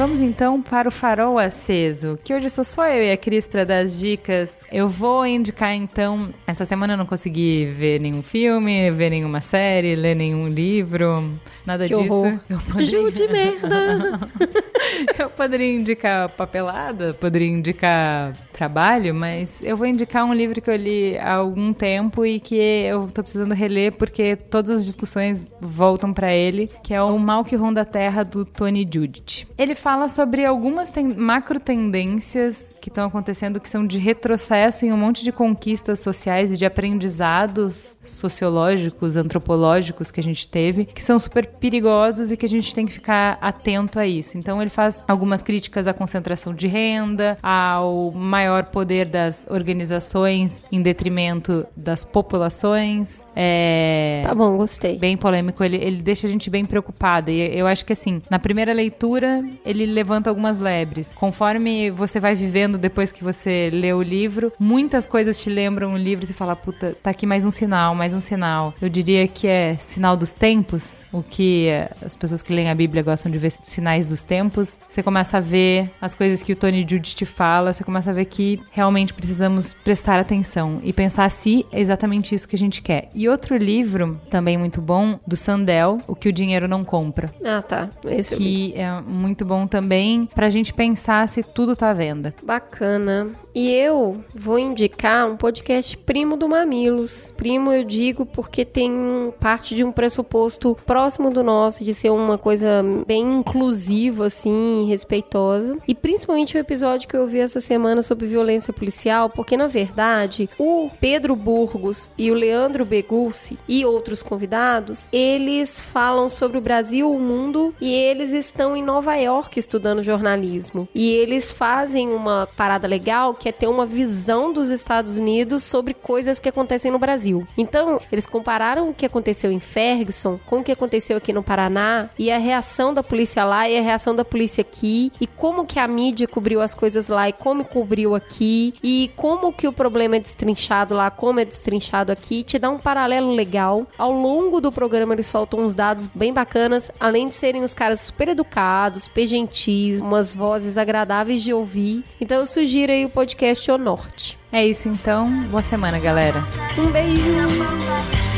Vamos então para o farol aceso, que hoje sou só eu e a Cris para dar as dicas. Eu vou indicar então. Essa semana eu não consegui ver nenhum filme, ver nenhuma série, ler nenhum livro, nada Que disso. horror. Eu poderia, Ju de merda. eu poderia indicar papelada, poderia indicar trabalho, mas eu vou indicar um livro que eu li há algum tempo e que eu tô precisando reler porque todas as discussões voltam para ele, que é O Mal que Ronda a Terra do Tony Judith. Ele fala sobre algumas ten macro tendências que estão acontecendo que são de retrocesso em um monte de conquistas sociais e de aprendizados sociológicos, antropológicos que a gente teve, que são super perigosos e que a gente tem que ficar atento a isso. Então ele faz algumas críticas à concentração de renda, ao maior poder das organizações em detrimento das populações. É... Tá bom, gostei. Bem polêmico, ele, ele deixa a gente bem preocupada. E eu acho que assim, na primeira leitura, ele levanta algumas lebres. Conforme você vai vivendo depois que você lê o livro, muitas coisas te lembram o livro e você fala, puta, tá aqui mais um sinal, mais um sinal. Eu diria que é sinal dos tempos, o que as pessoas que leem a Bíblia gostam de ver sinais dos tempos. Você começa a ver as coisas que o Tony Judd te fala, você começa a ver que realmente precisamos prestar atenção e pensar se é exatamente isso que a gente quer. E outro livro, também muito bom, do Sandel, O que o dinheiro não compra. Ah, tá. Esse. Que é muito bom também pra gente pensar se tudo tá à venda. Bacana. E eu vou indicar um podcast primo do Mamilos. Primo eu digo porque tem parte de um pressuposto próximo do nosso, de ser uma coisa bem inclusiva, assim, respeitosa. E principalmente o episódio que eu vi essa semana sobre violência policial, porque na verdade o Pedro Burgos e o Leandro Begulci e outros convidados, eles falam sobre o Brasil, o mundo, e eles estão em Nova York estudando jornalismo. E eles fazem uma parada legal que é ter uma visão dos Estados Unidos sobre coisas que acontecem no Brasil. Então, eles compararam o que aconteceu em Ferguson com o que aconteceu aqui no Paraná e a reação da polícia lá e a reação da polícia aqui e como que a mídia cobriu as coisas lá e como cobriu aqui e como que o problema é destrinchado lá, como é destrinchado aqui, te dá um paralelo legal. Ao longo do programa eles soltam uns dados bem bacanas, além de serem os caras super educados, super gentis, umas vozes agradáveis de ouvir. Então eu sugiro aí o podcast O Norte. É isso então. Boa semana, galera. Um beijo!